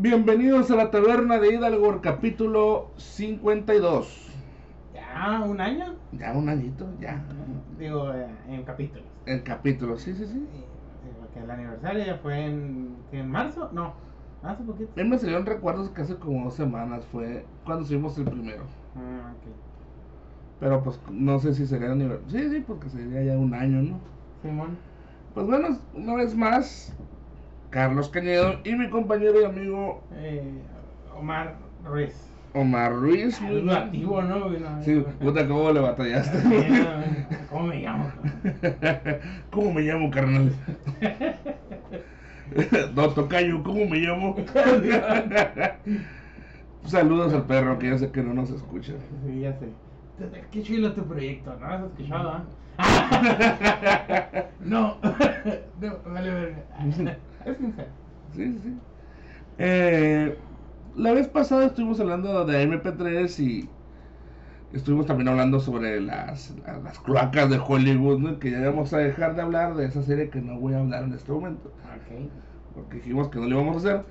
Bienvenidos a la taberna de Hidalgo, capítulo 52. Ya, un año. Ya un añito, ya. Digo, eh, en capítulos. En capítulo, sí, sí, sí. Porque el aniversario ya fue en, en marzo. No, hace poquito. A mí me salieron recuerdos que hace como dos semanas fue cuando subimos el primero. Ah, ok. Pero pues no sé si sería aniversario. Sí, sí, porque sería ya un año, ¿no? Simón. Pues bueno, una vez más, Carlos Cañedo y mi compañero y amigo Eh, Omar Ruiz. Omar Ruiz. Lo activo, ¿no? Sí, puta, ¿cómo le batallaste? ¿Cómo me llamo? ¿Cómo me llamo, carnal? No, tocayo, ¿cómo me llamo? Saludos al perro que ya sé que no nos escucha. Sí, ya sé. Qué chido tu proyecto, ¿no? ¿Has escuchado, ah? no. no, vale, verga. Es sincero. Sí, sí, sí. Eh, la vez pasada estuvimos hablando de MP3 y estuvimos también hablando sobre las, las, las cloacas de Hollywood, ¿no? Que ya vamos a dejar de hablar de esa serie que no voy a hablar en este momento. Ok. Porque dijimos que no lo íbamos a hacer.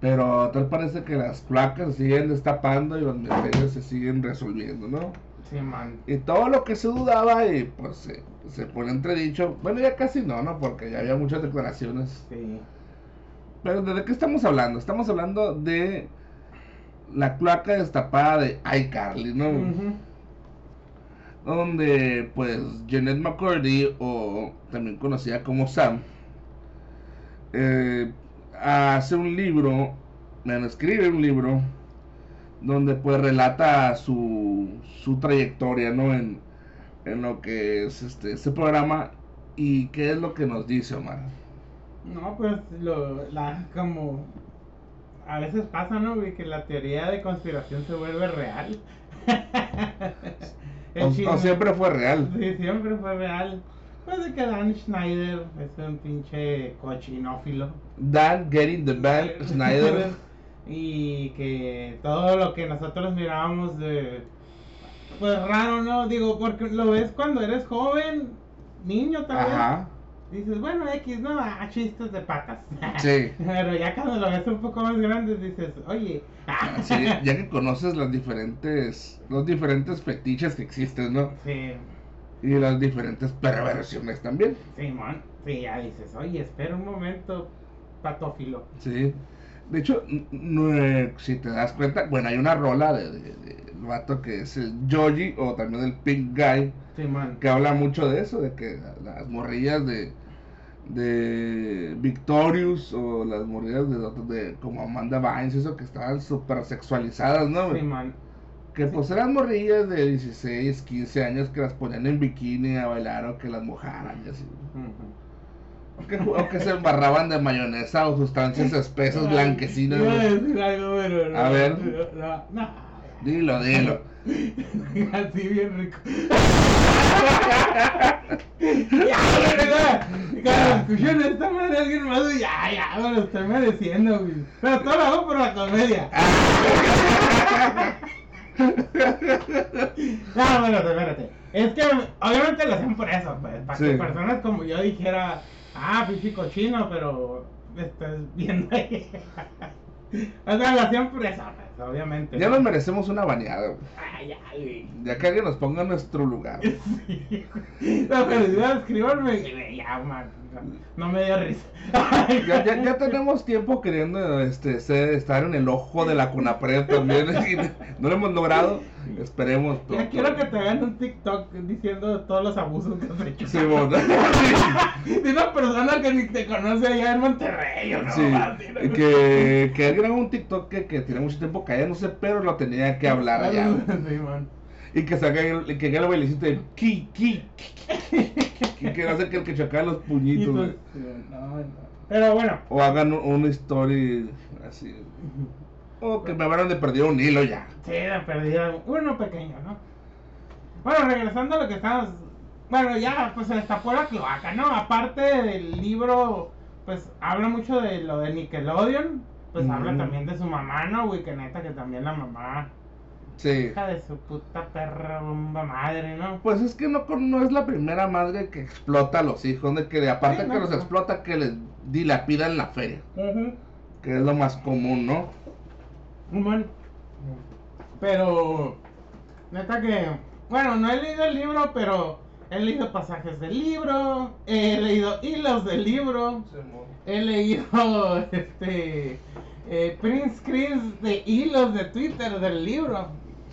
Pero tal parece que las placas se siguen destapando y los misterios se siguen resolviendo, ¿no? Sí, man. Y todo lo que se dudaba y pues se, se pone entredicho. Bueno, ya casi no, ¿no? Porque ya había muchas declaraciones. Sí. Pero ¿de qué estamos hablando? Estamos hablando de la cloaca destapada de iCarly, ¿no? Donde pues Janet McCurdy, o también conocida como Sam, eh, hace un libro, bueno, escribe un libro donde pues relata su, su trayectoria, ¿no? En, en lo que es este, este programa y qué es lo que nos dice Omar. No, pues lo, la, como a veces pasa, ¿no? Que la teoría de conspiración se vuelve real. O, siempre fue real. Sí, siempre fue real. Pues de que Dan Schneider es un pinche cochinófilo. Dan Getting the Band Snyder. y que todo lo que nosotros mirábamos de... Pues raro, ¿no? Digo, porque lo ves cuando eres joven, niño también. Ajá. Dices, bueno, X, no, ah, chistes de patas. Sí. Pero ya cuando lo ves un poco más grande dices, oye, Sí, ya que conoces las diferentes, los diferentes fetiches que existen, ¿no? sí, Y las diferentes perversiones también. Simón, sí, ya dices, oye, espera un momento, patófilo. Sí. De hecho, no, si te das cuenta, bueno, hay una rola de, de, de- el vato que es el Joji o también el Pink Guy que habla mucho de eso, de que las morrillas de de Victorious o las morrillas de, de como Amanda Bynes, eso que estaban súper sexualizadas, ¿no? Que pues eran morrillas de 16, 15 años que las ponían en bikini a bailar o que las mojaran y así. Que, o que se embarraban de mayonesa o sustancias espesas, blanquecinas. Iba a decir algo, pero no, A ver. No, no, Dilo, dilo. así bien rico. ya, ¿verdad? Cuando escuchen esta madre alguien más, ya, ya, me lo estoy mereciendo, güey. Pero todo lo hago por la comedia. No, espérate, espérate. Es que obviamente lo hacen por eso, pues, para Sí. que personas como yo dijera, ah, pinche cochino, pero estás viendo ahí. O sea, lo hacían por eso, pues, obviamente. Ya nos merecemos una baneada, güey. Ay, ya, güey. Ya que alguien nos ponga en nuestro lugar. Sí. Si no escribanme, ya, man. No me dio risa. Ya, ya, ya tenemos tiempo queriendo este, ser- estar en el ojo de la CONAPRED también. no lo hemos logrado. Esperemos. Ya quiero que te hagan un TikTok diciendo todos los abusos que has hecho. Sí. De una persona que ni te conoce allá en Monterrey, o no, Sí, ¿no? y que, que alguien haga un TikTok que, que tiene mucho tiempo callándose, pero lo tenía que hablar allá. Sí, man. Y que saca que el bailecito de ki, ki, ki, que no sé que el que choca los puñitos. güey. no, no. Pero bueno. O hagan un- una story así. O que me habrán de perdido un hilo ya. Sí, de perdida. Uno pequeño, ¿no? Bueno, regresando a lo que estabas. Bueno, ya, pues se destapó la cloaca, ¿no? Aparte del libro, pues habla mucho de lo de Nickelodeon. Pues habla Ujú. también de su mamá, ¿no, güey? Que neta que también la mamá. Sí. Hija de su puta perra bomba madre, ¿no? Pues es que no, con- no es la primera madre que explota a los hijos, de que de aparte Sí, no, que los no. explota, que les dilapidan la feria. Ujú. que es lo más común, ¿no? Bueno, pero neta que, bueno, no he leído el libro, pero he leído pasajes del libro, he leído hilos del libro, he leído este eh, print screens de hilos de Twitter del libro.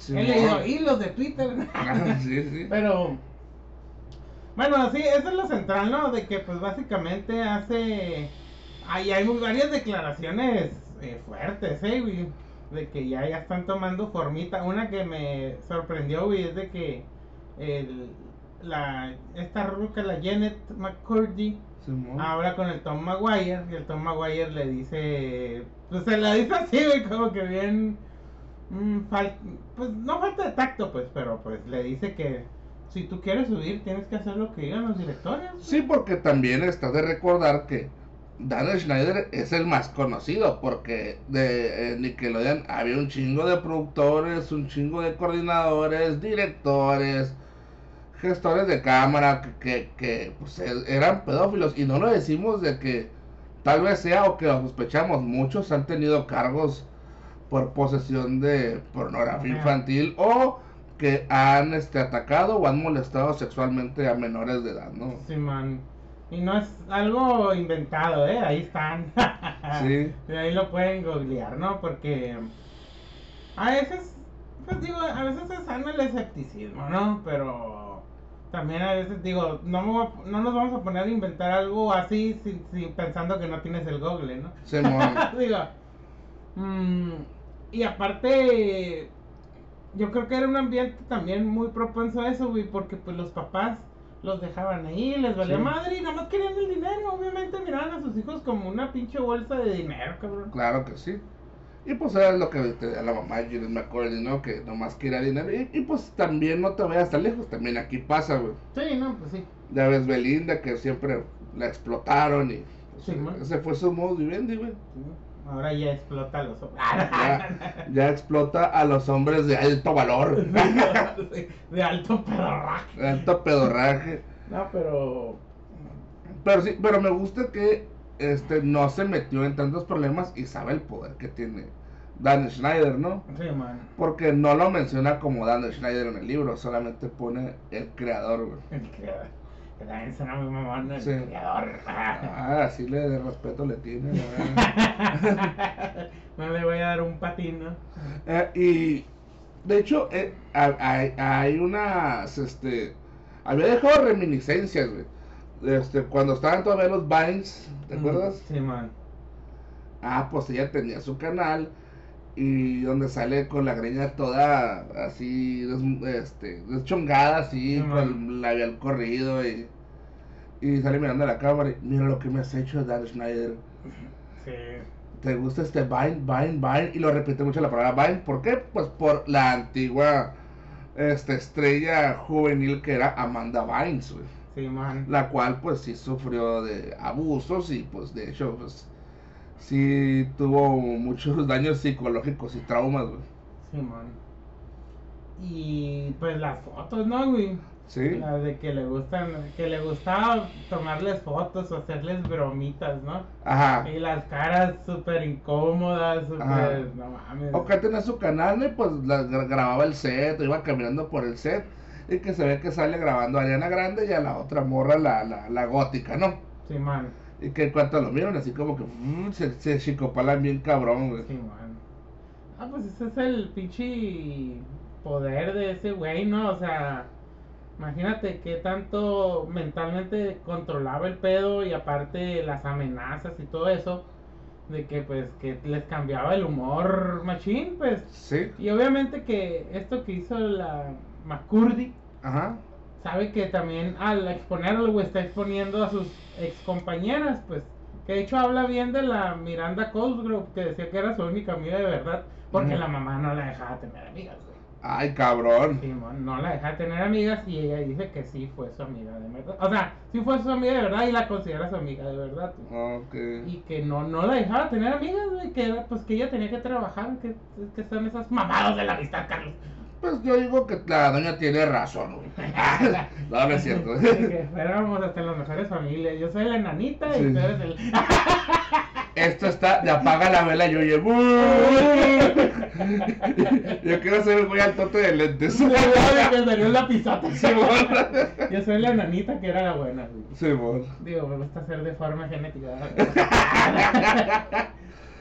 He leído hilos de Twitter. sí, sí. Pero bueno, sí, eso es lo central, ¿no? De que pues básicamente hace Ahí hay varias declaraciones eh, fuertes, ¿eh, güey? De que ya, ya están tomando formita. Una que me sorprendió, güey, es de que el, la, esta ruca, la Janet McCurdy, habla con el Tom Maguire y el Tom Maguire le dice, pues se la dice así, güey, como que bien, mm, pues no falta de tacto, pues, pero pues le dice que si tú quieres subir tienes que hacer lo que digan los directores. Sí, porque también está de recordar que Dan Schneider es el más conocido porque de Nickelodeon había un chingo de productores, un chingo de coordinadores, directores, gestores de cámara que, que, pues, e, eran pedófilos y no lo decimos de que tal vez sea o que lo sospechamos, muchos han tenido cargos por posesión de pornografía infantil o que han este, atacado o han molestado sexualmente a menores de edad, ¿no? Sí, man. Y no es algo inventado, ¿eh? Ahí están. sí. Y ahí lo pueden googlear, ¿no? Porque a veces, pues digo, a veces es sano el escepticismo, ¿no? Pero también a veces digo, no, no nos vamos a poner a inventar algo así sin, pensando que no tienes el google, ¿no? Sí, digo, mm, y aparte, yo creo que era un ambiente también muy propenso a eso, güey, porque pues los papás los dejaban ahí, les valía madre y nada más querían el dinero. Obviamente miraban a sus hijos como una pinche bolsa de dinero, cabrón. Claro que sí. Y pues era lo que te da la mamá me acuerdo, ¿no? Que nomás quería dinero. Y, pues también no te vayas tan lejos, también aquí pasa, güey. Sí, no, pues sí. Ya ves Belinda que siempre la explotaron y pues, sí, ese fue su modo de vivir, güey. Ahora ya explota a los hombres. ya, explota a los hombres de alto valor. de alto pedorraje. De alto pedorraje. No, pero. Pero sí, pero me gusta que este no se metió en tantos problemas y sabe el poder que tiene Dan Schneider, ¿no? Sí, man. Porque no lo menciona como Dan Schneider en el libro, solamente pone el creador, güey. El creador que también suena muy mamón el sí. Ah, así le de respeto le tiene. no le voy a dar un patín, ¿no? Eh, y de hecho, eh, hay, hay, unas, este, había dejado reminiscencias, güey. Este, cuando estaban todavía los Vines, ¿te acuerdas? Sí, man. Ah, pues ella tenía su canal y donde sale con la greña toda así, este, deschongada, así, con el labial corrido y, y sale mirando a la cámara y mira lo que me has hecho, Dan Schneider. Sí. ¿Te gusta este Vine, Vine, Vine? Y lo repite mucho la palabra Vine. ¿Por qué? Pues por la antigua este, estrella juvenil que era Amanda Vines, Sí, man. La cual pues sí sufrió de abusos y pues de hecho pues sí tuvo muchos daños psicológicos y traumas, güey. Sí, man. Y pues las fotos, ¿no, güey? Sí. De que le gustan, que le gustaba tomarles fotos o hacerles bromitas, ¿no? Ajá. Y las caras súper incómodas, súper, no mames. O que tenía su canal, y pues la, grababa el set, o iba caminando por el set, y que se ve que sale grabando a Ariana Grande y a la otra morra, la, la, la gótica, ¿no? Sí, man. Y que en cuanto lo miran, así como que mm, se, se chicopalan bien cabrón, güey. Sí, man. Ah, pues ese es el pinche poder de ese güey, ¿no? O sea, imagínate que tanto mentalmente controlaba el pedo y aparte las amenazas y todo eso. De que pues que les cambiaba el humor machín, pues. Sí. Y obviamente que esto que hizo la McCurdy. Ajá sabe que también al exponerlo, está exponiendo a sus ex compañeras, pues. Que de hecho habla bien de la Miranda Cosgrove, que decía que era su única amiga de verdad, porque la mamá no la dejaba tener amigas, güey. Ay, cabrón. Sí, no la dejaba tener amigas y ella dice que sí fue su amiga de verdad. O sea, sí fue su amiga de verdad y la considera su amiga de verdad. Okay. Y que no, no la dejaba tener amigas, güey, que pues que ella tenía que trabajar, que, que son esas mamadas de la amistad, Carlos. Pues yo digo que la doña tiene razón, güey. no, no es cierto. Que fuéramos hasta las mejores familias. Yo soy la enanita y Sí. tú eres el. Esto está de apaga la vela y oye. Yo quiero ser el güey al tote de lentes. Sí, que salió la. Simón. Yo soy la enanita que era la buena. güey. Simón. Digo, me gusta ser de forma genética.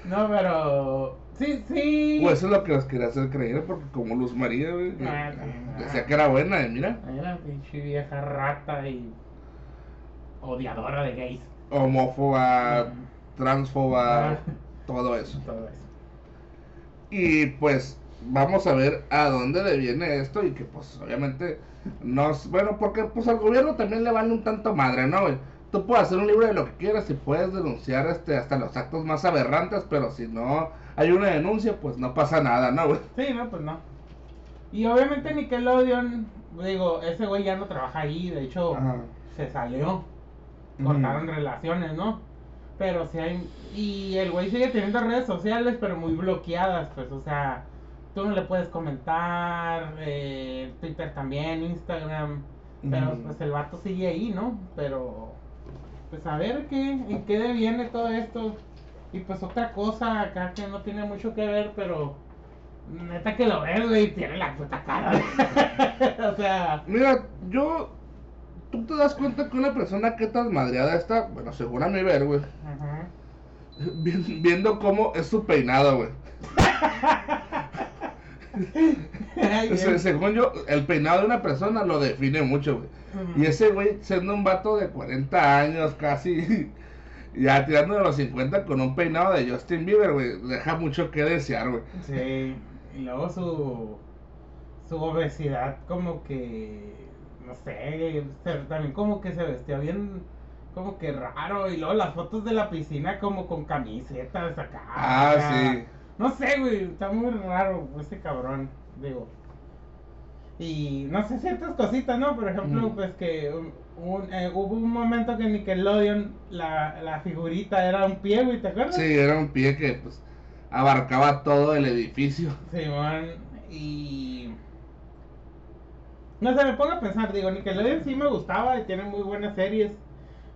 No, pero. Sí, sí. Pues eso es lo que nos quería hacer creer, porque como Luz María, güey, Ah, decía que era buena, y mira, Era pinche vieja rata y. odiadora de gays. homófoba, transfoba, Ah. todo eso. Todo eso. Y pues vamos a ver a dónde le viene esto y que pues obviamente nos... Bueno, porque pues al gobierno también le vale un tanto madre, ¿no, güey? Tú puedes hacer un libro de lo que quieras y puedes denunciar este, hasta los actos más aberrantes, pero si no hay una denuncia, pues no pasa nada, ¿no, güey? Sí, no, pues no. Y obviamente Nickelodeon, digo, ese güey ya no trabaja ahí, de hecho, Ajá. se salió. Cortaron relaciones, ¿no? Pero si hay. Y el güey sigue teniendo redes sociales, pero muy bloqueadas, pues, o sea, tú no le puedes comentar, eh, Twitter también, Instagram, pero pues el vato sigue ahí, ¿no? Pero, pues a ver qué, en qué deviene todo esto. Y pues otra cosa acá que no tiene mucho que ver, pero neta que lo ves, güey, tiene la puta cara. o sea, Mira, yo... Tú te das cuenta que una persona que tan madreada está, bueno, según a mi ver, güey, ajá. vi- viendo cómo es su peinado, güey. Ay, O sea, según yo, el peinado de una persona lo define mucho, güey. Y ese güey, siendo un vato de 40 años casi, ya tirando de los 50 con un peinado de Justin Bieber, güey, deja mucho que desear, güey. Sí, y luego su, su obesidad como que, no sé, también como que se vestía bien, como que raro, y luego las fotos de la piscina como con camisetas acá. Ah, sí. No sé, güey, está muy raro ese cabrón, digo. Y no sé, ciertas cositas, ¿no? Por ejemplo, Mm. pues que un- eh, hubo un momento que Nickelodeon, la, la figurita era un pie, güey, ¿te acuerdas? Sí, era un pie que, pues, abarcaba todo el edificio. Simón, y. No sé, me pongo a pensar, digo, Nickelodeon sí me gustaba y tiene muy buenas series,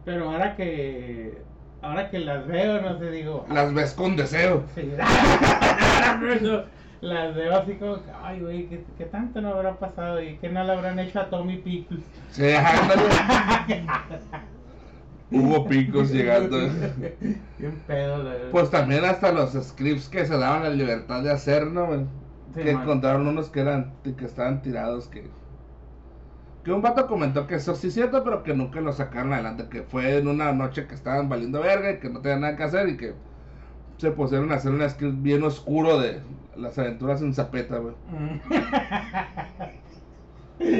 pero ahora que. Ahora que las veo, no sé, digo. Las ves con deseo. sí, las veo así como, ay, güey, ¿qué, qué tanto no habrá pasado? ¿Y qué no le habrán hecho a Tommy Pickles? Sí. Hubo picos llegando. Bien pedo, la verdad. Pues también hasta los scripts que se daban la libertad de hacer, ¿no? güey? Sí, que man. encontraron unos que eran que estaban tirados que que un vato comentó que eso sí es cierto pero que nunca lo sacaron adelante que fue en una noche que estaban valiendo verga y que no tenían nada que hacer y que se pusieron a hacer un script bien oscuro de las aventuras en Zapeta, güey.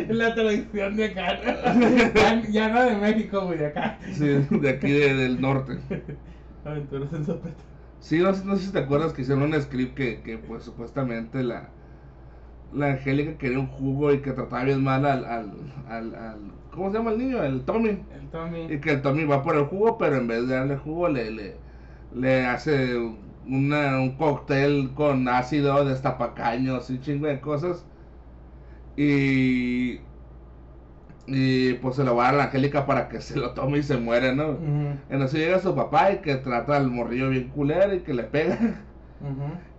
La tradición de acá. Ya, ya no de México, güey, de acá. Sí, de aquí de- del norte. Aventuras en Zapeta. Sí, no, sé- no sé si te acuerdas que hicieron un script que, que pues supuestamente la la Angélica quería un jugo y que trataba bien mal al, al, al, al- ¿cómo se llama el niño? El Tommy. El Tommy. Y que el Tommy va por el jugo, pero en vez de darle jugo le, le, le hace una, un cóctel con ácido, destapacaños y un chingo de cosas. Y, y pues se lo va a dar a la Angélica para que se lo tome y se muere, ¿no? Ujú, Entonces llega su papá y que trata al morrillo bien culero y que le pega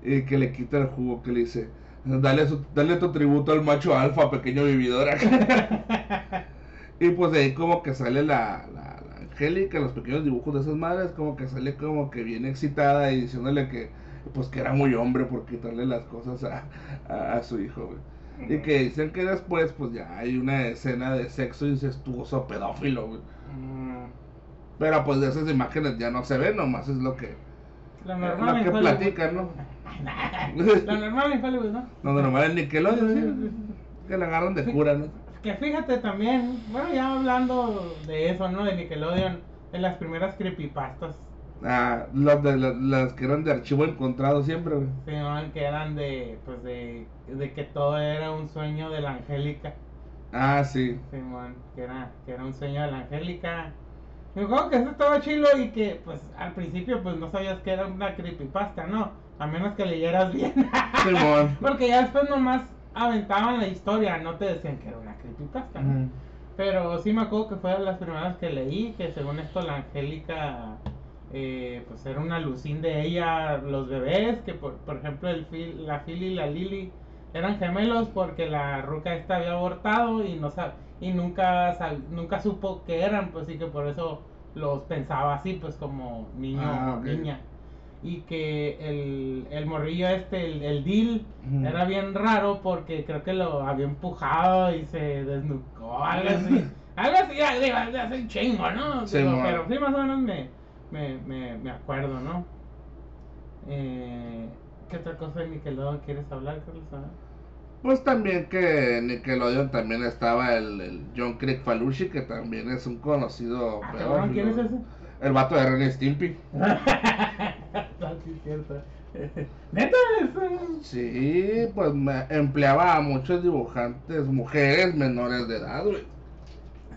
y que le quita el jugo, que le dice, dale, su- dale tu tributo al macho alfa, pequeño vividor. y pues de ahí como que sale la, la, la Angélica, los pequeños dibujos de esas madres, como que sale como que bien excitada y diciéndole que pues que era muy hombre por quitarle las cosas a, a, a su hijo, güey. Y que dicen que después pues ya hay una escena de sexo incestuoso pedófilo, güey. Mm, Pero pues de esas imágenes ya no se ven, nomás es lo que, Lo lo normal que Hollywood. platican, ¿no? Lo normal en Hollywood, ¿no? No, normal en Nickelodeon, sí, que la agarran de cura, ¿no? Que fíjate también, bueno, ya hablando de eso, ¿no? De Nickelodeon, de las primeras creepypastas, Ah, los de, la- las que eran de archivo encontrado siempre, güey. Simón, que eran de, pues de, de que todo era un sueño de la Angélica. Ah, sí. Simón, que era, que era un sueño de la Angélica. Me acuerdo que eso estaba chilo y que, pues, al principio, pues, no sabías que era una creepypasta, ¿no? A menos que leyeras bien. Porque ya después nomás aventaban la historia, no te decían que era una creepypasta. Pero sí me acuerdo que fue de las primeras que leí, que según esto la Angélica, eh, pues era una alucín de ella, los bebés, que por, por ejemplo el Phil- la Phil y la Lily eran gemelos porque la ruca esta había abortado y no sab- y nunca sab- nunca supo que eran, pues sí que por eso los pensaba así, pues como niño Ah, o niña. Y que el, el morrillo este, el, el Ujú. era bien raro porque creo que lo había empujado y se desnucó, algo así. algo así, ya, digo, hace un chingo, ¿no? Sí, pero sí, más o menos me, me, me, me acuerdo, ¿no? Eh, ¿Qué otra cosa de Nickelodeon quieres hablar, Carlos? Ah, Pues también que Nickelodeon también estaba el, el John Crick Falushi, que también es un conocido. Ah, ¿quién es ese? El vato de Ren Stimpy. Neta, Sí, pues me empleaba a muchos dibujantes, mujeres menores de edad, güey.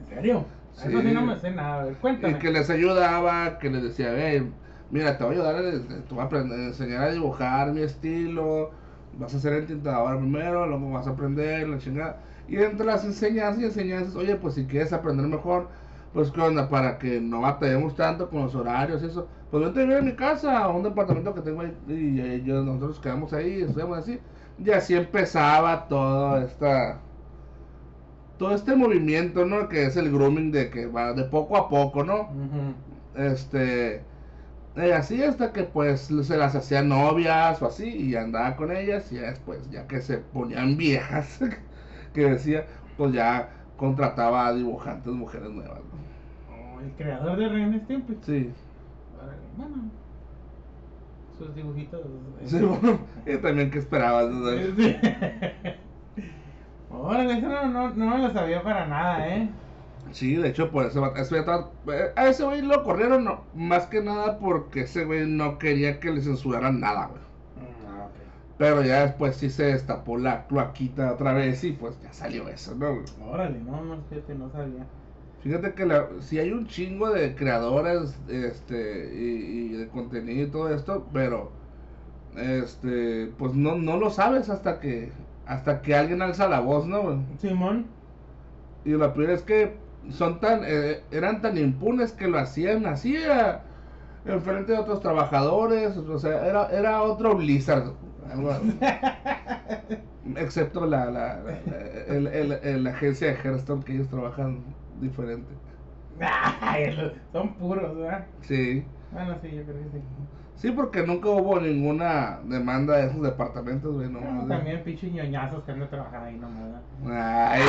¿En serio? Sí. Eso sí no me sé nada, cuéntame. Y que les ayudaba, que les decía, "Hey, mira, te voy a ayudar, a- te voy a aprender- enseñar a dibujar mi estilo, vas a ser el tintador primero, luego vas a aprender la chingada. Y entre las enseñanzas y enseñanzas, oye, pues si quieres aprender mejor, pues qué onda, para que no batallemos tanto con los horarios y eso, pues vente a vivir a mi casa, a un departamento que tengo ahí, y, eh, yo, nosotros quedamos ahí, estudiamos así. Y así empezaba toda esta todo este movimiento, ¿no? Que es el grooming de que va de poco a poco, ¿no? Ujú. Este, y así hasta que pues se las hacía novias o así y andaba con ellas y ya después, ya que se ponían viejas, que decía, pues ya contrataba a dibujantes mujeres nuevas, ¿no? Oh, el creador de Ren y Stimpy. Sí, Bueno, sus dibujitos. eh, sí, bueno, también que esperabas. Sí. Órale, eso no, no, no me lo sabía para nada, ¿eh? Sí, de hecho, por eso, eh, a ese güey lo corrieron, no, más que nada porque ese güey no quería que le censuraran nada, güey. Pero ya después sí se destapó la cloaquita otra vez y pues ya salió eso, ¿no? Órale, no, no, fíjate, no sabía. Fíjate que la, si hay un chingo de creadores este y, y de contenido y todo esto, pero este pues no, no lo sabes hasta que hasta que alguien alza la voz, ¿no? Simón. Y lo peor es que son tan eh, eran tan impunes que lo hacían así enfrente de otros trabajadores, o sea, era era otro Blizzard. Algo- Excepto la, la, la- el- el- el- la agencia de Hearthstone que ellos trabajan diferente. Ay, son puros, ¿verdad? Sí. Bueno, sí, yo creo que sí. Sí, porque nunca hubo ninguna demanda de esos departamentos, güey, no mames. también pinches ñoñazos que andan trabajando ahí nomás. ¿verdad? Ay,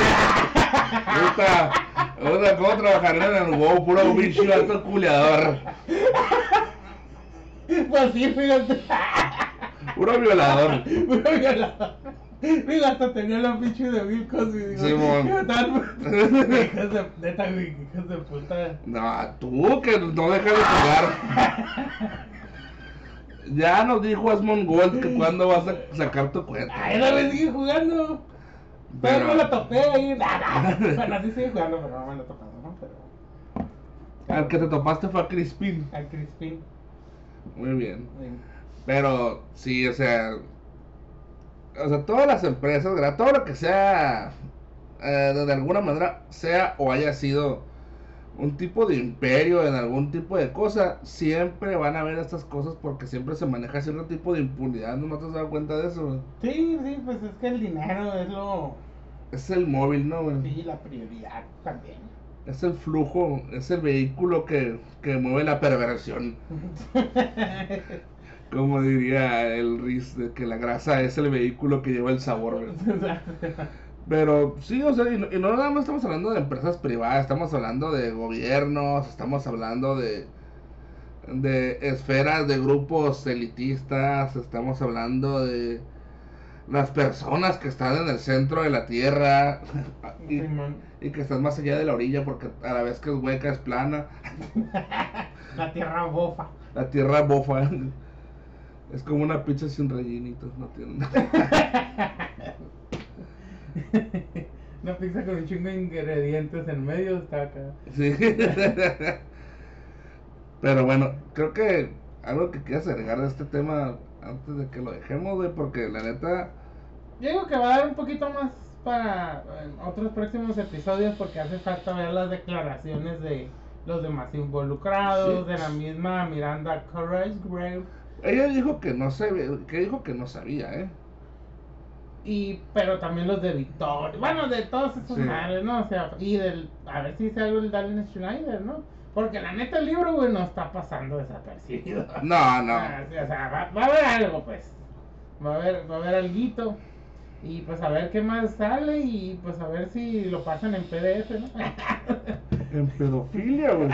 puta, puta, ¿cómo trabajarían en el WoW? Puro bicho alto culeador, Pues sí, fíjate. Puro violador. Puro violador. Digo, hasta tenía la pinche de Bill Cosby. Digo, Simón. ¿qué tal? Hijos de, neta, güey, hijos de puta. No, tú que no dejas de jugar. Ya nos dijo Asmon Gold que cuando vas a sacar tu cuenta. Ay, no me sigue jugando. Pero Pero- no lo topé ahí. Nada. Bueno, sí sigue jugando, pero no me lo topado, ¿no? Pero. Al que te topaste fue a Crispin. Al Crispin. Muy bien. güey. Pero sí, o sea, o sea, todas las empresas, ¿verdad? todo lo que sea, eh, de, alguna manera, sea o haya sido un tipo de imperio en algún tipo de cosa, siempre van a ver estas cosas porque siempre se maneja cierto tipo de impunidad, ¿no te has dado cuenta de eso? güey? Sí, sí, pues es que el dinero es lo. Es el móvil, ¿no? güey? Sí, la prioridad también. Es el flujo, es el vehículo que, que mueve la perversión. Como diría el Riz, de que la grasa es el vehículo que lleva el sabor. Pero sí, o sea, y no, y no nada más estamos hablando de empresas privadas, estamos hablando de gobiernos, estamos hablando de, de esferas, de grupos elitistas, estamos hablando de las personas que están en el centro de la tierra y, y que están más allá de la orilla porque a la vez que es hueca es plana, La tierra bofa. la tierra bofa. Es como una pizza sin rellenitos, no tiene nada. Una pizza con un chingo de ingredientes en medio está acá. Sí. Pero bueno, creo que algo que quieras agregar de este tema antes de que lo dejemos, güey, porque la neta, Yo digo que va a dar un poquito más para otros próximos episodios porque hace falta ver las declaraciones de los demás involucrados, Sí. de la misma Miranda Courage Grave. Ella dijo que no sabía, que dijo que no sabía, ¿eh? Y, pero también los de Victoria, bueno, de todos esos Sí. madres, ¿no? O sea, y del, a ver si dice algo el Dallin Schneider, ¿no? Porque la neta el libro, güey, no está pasando desapercibido. No, no. Ah, o sea, va, va a haber algo, pues. Va a haber, va a haber alguito. Y pues a ver qué más sale y pues a ver si lo pasan en PDF, ¿no? En pedofilia, güey.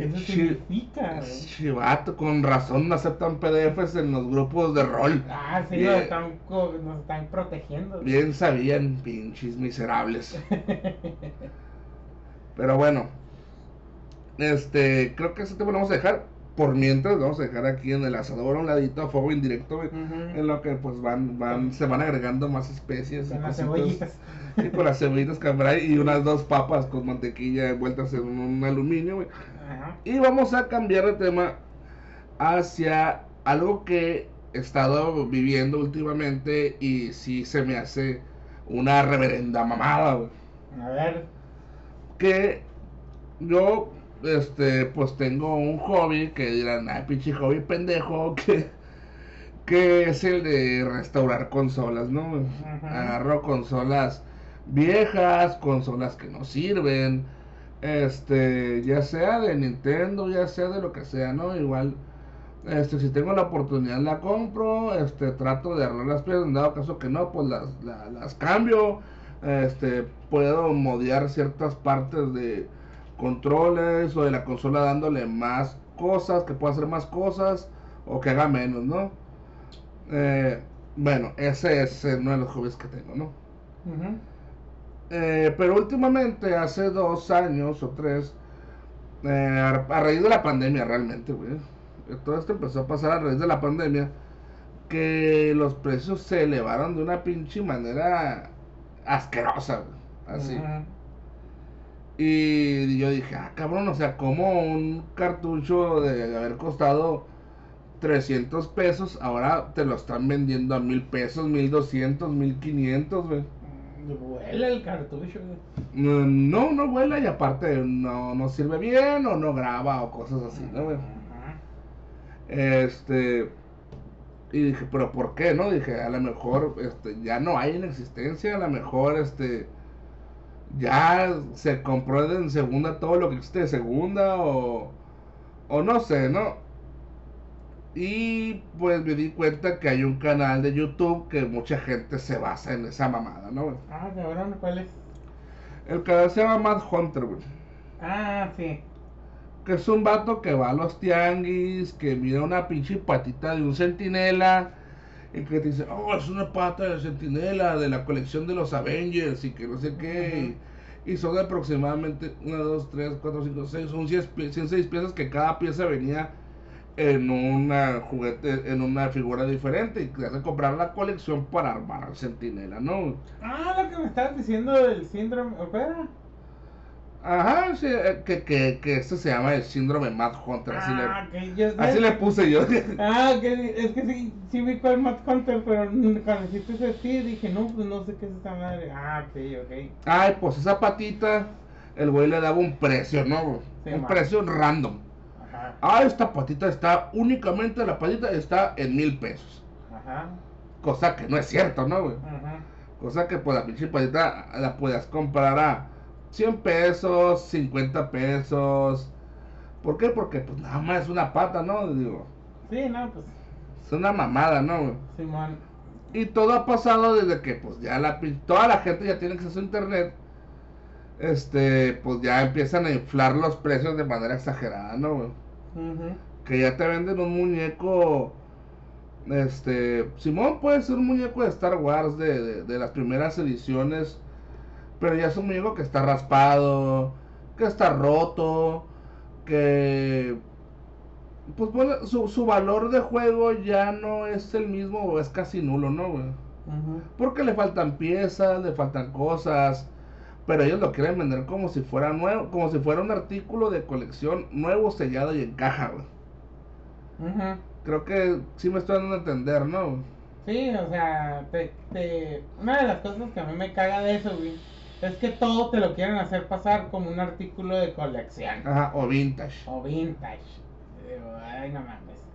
Eso significa. Chivato, con razón no aceptan PDFs en los grupos de rol. Ah, sí, nos están, nos están protegiendo. Bien sabían, pinches miserables. Pero bueno, este, creo que ese tema lo vamos a dejar. Por mientras, vamos a dejar aquí en el asador a un ladito a fuego indirecto. Ujú. En lo que pues van, van, se van agregando más especies y Con las cebollitas. Y con las cebollitas que habrá y unas dos papas con mantequilla envueltas en un aluminio, güey. Y vamos a cambiar de tema hacia algo que he estado viviendo últimamente y sí se me hace una reverenda mamada, güey. A ver. Que yo, este, pues tengo un hobby que dirán, ay, pinche hobby pendejo, que, que es el de restaurar consolas, ¿no? Ajá. Agarro consolas viejas, consolas que no sirven, este, ya sea de Nintendo, ya sea de lo que sea, ¿no? Igual, este, si tengo la oportunidad la compro, este, trato de arreglar las piezas, en dado caso que no, pues las, la- las cambio, este, puedo modear ciertas partes de controles o de la consola dándole más cosas, que pueda hacer más cosas o que haga menos, ¿no? Eh, bueno, ese es uno de los hobbies que tengo, ¿no? Ujú. Eh, pero últimamente, hace dos años o tres, eh, a, a raíz de la pandemia realmente, güey. eh, Todo esto empezó a pasar a raíz de la pandemia, que los precios se elevaron de una pinche manera asquerosa, güey. Así. Y yo dije, ah, cabrón, o sea, como un cartucho de haber costado 300 pesos, ahora te lo están vendiendo a mil pesos, 1200, 1500, güey. Vuela el cartucho. Mm, No, no vuela y aparte no, no sirve bien o no graba o cosas así, ¿no. Este. Y dije, pero ¿por qué, no? Dije, a lo mejor este, ya no hay en existencia, a lo mejor este. Ya se compró en segunda todo lo que existe de segunda o. O no sé, ¿no? Y pues me di cuenta que hay un canal de YouTube que mucha gente se basa en esa mamada, ¿no? Ah, cabrón, ¿cuál es? El canal se llama Mad Hunter, güey. Ah, sí. Que es un vato que va a los tianguis, que mira una pinche patita de un centinela y que te dice, oh, es una pata de centinela de la colección de los Avengers y que no sé qué. Y, y son aproximadamente 1, 2, 3, 4, 5, 6, son 106 piezas que cada pieza venía en una juguete, en una figura diferente y te hace comprar la colección para armar al centinela, ¿no? Ah, lo que me estabas diciendo del síndrome. ¿Opera? Ajá, sí, eh, que, que, que esto se llama el síndrome Mad Hunter, así, Ah, le, yo así le puse yo. Ah, que es que sí, sí vi cuál Matt Hunter, pero cuando hiciste ese sí dije, no, pues no sé qué es esta madre. Ah, ok, ok. Ay, pues esa patita, el güey le daba un precio, ¿no? Sí, un man. precio random. Ajá, Ah, esta patita está, únicamente la patita está en mil pesos. ajá, Cosa que no es cierto, ¿no, güey? ajá. Cosa que pues la pinche patita la puedas comprar a 100 pesos, 50 pesos. ¿Por qué? Porque pues nada más es una pata, ¿no? Digo, Sí, no, pues, es una mamada, ¿no, güey? Simón. Y todo ha pasado desde que pues ya la toda la gente ya tiene acceso a internet. Este, pues ya empiezan a inflar los precios de manera exagerada, ¿no? güey? Que ya te venden un muñeco. Este, Simón puede ser un muñeco de Star Wars de, de- de las primeras ediciones. Pero ya es un muñeco que está raspado, que está roto, que. Pues bueno, su, su valor de juego ya no es el mismo o es casi nulo, ¿no, güey? Porque le faltan piezas, le faltan cosas, pero ellos lo quieren vender como si fuera nuevo, como si fuera un artículo de colección nuevo, sellado y en caja, güey. Ujú. Creo que sí me estoy dando a entender, ¿no? Sí, o sea, te, te... una de las cosas que a mí me caga de eso, güey, es que todo te lo quieren hacer pasar como un artículo de colección. Ajá, o vintage. O vintage. Digo, ay, no mames.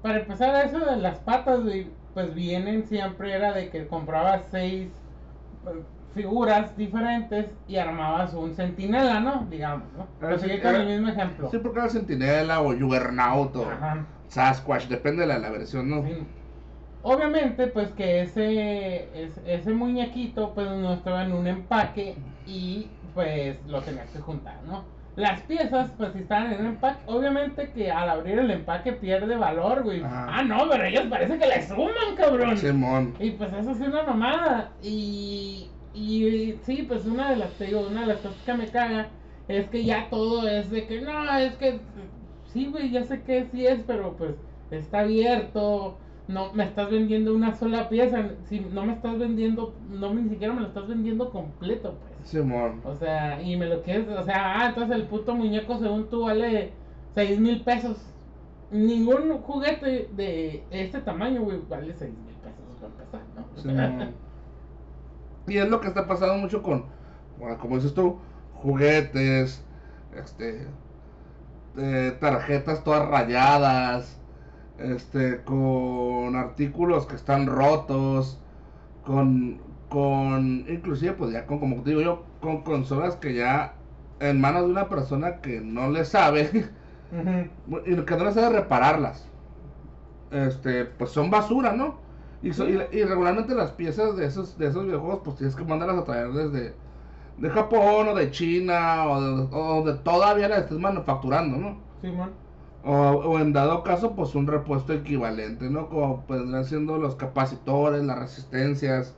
Para empezar, eso de las patas, güey, pues vienen siempre, era de que comprabas seis eh, figuras diferentes y armabas un centinela, ¿no? Digamos, ¿no? Ah, Pero sí, sigue con el mismo ejemplo. Sí, porque era Sentinela o Juggernaut o Ajá. Sasquatch, depende de la, la versión, ¿no? Sí. Obviamente, pues que ese, es- ese muñequito, pues no estaba en un empaque y pues lo tenías que juntar, ¿no? Las piezas, pues si estaban en un empaque, obviamente que al abrir el empaque pierde valor, güey. Ajá. Ah, no, pero ellos parece que le suman, cabrón. Simón. Y pues eso es una mamada. Y, y sí, pues una de las, te digo, una de las cosas que me caga es que ya todo es de que no, es que sí, güey, ya sé que sí es, pero pues está abierto. No me estás vendiendo una sola pieza. Si no me estás vendiendo, no ni siquiera me lo estás vendiendo completo, pues. Simón. O sea, y me lo quieres, o sea, ah, entonces el puto muñeco según tú vale seis mil pesos. Ningún juguete de este tamaño, güey, vale seis mil pesos para empezar, ¿no? Simón. Y es lo que está pasando mucho con, bueno, como dices tú, juguetes, este, eh, tarjetas todas rayadas, este, con artículos que están rotos, con, con, inclusive pues ya con, como digo yo, con consolas que ya en manos de una persona que no le sabe Ujú. y que no le sabe repararlas. Este, pues son basura, ¿no? Y, so- y, y regularmente las piezas de esos, de esos videojuegos, pues tienes que mandarlas a traer desde de Japón o de China o de, o de todavía las estés manufacturando, ¿no? Simón. O, o en dado caso, pues un repuesto equivalente, ¿no? Como vendrán siendo los capacitores, las resistencias,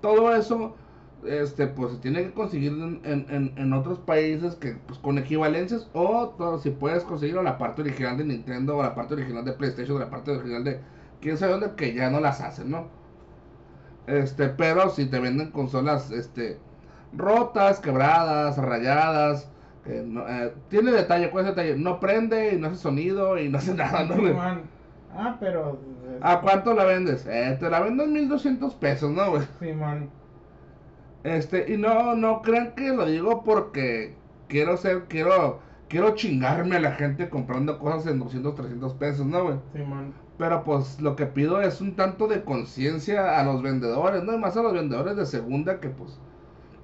todo eso, este, pues se tiene que conseguir en, en, en- en otros países que, pues con equivalencias, o todo, si puedes conseguirlo la parte original de Nintendo, o la parte original de PlayStation, o la parte original de quién sabe dónde, que ya no las hacen, ¿no? Este, pero si te venden consolas, este, rotas, quebradas, rayadas, que no- eh, tiene detalle, ¿cuál es el detalle? No prende y no hace sonido y no hace nada, ¿no? Ah, pero. ¿A cuánto la vendes? Eh, te la vendo en 1200 pesos, ¿no, güey? Simón. Este, y no, no crean que lo digo porque quiero ser, quiero, quiero chingarme a la gente comprando cosas en 200, 300 pesos, ¿no, güey? Simón. Pero pues lo que pido es un tanto de conciencia a los vendedores, ¿no? Y más a los vendedores de segunda que pues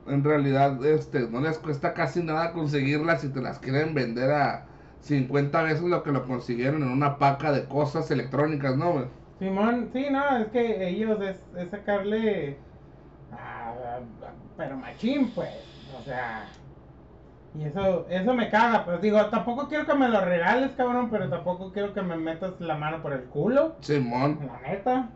en realidad este no les cuesta casi nada conseguirlas si te las quieren vender a 50 veces lo que lo consiguieron en una paca de cosas electrónicas, ¿no? Simón, sí, no, es que ellos es, sacarle. ah, pero machín, pues. O sea. Y eso, eso me caga, pues digo, tampoco quiero que me lo regales, cabrón, pero tampoco quiero que me metas la mano por el culo, Simón. la neta.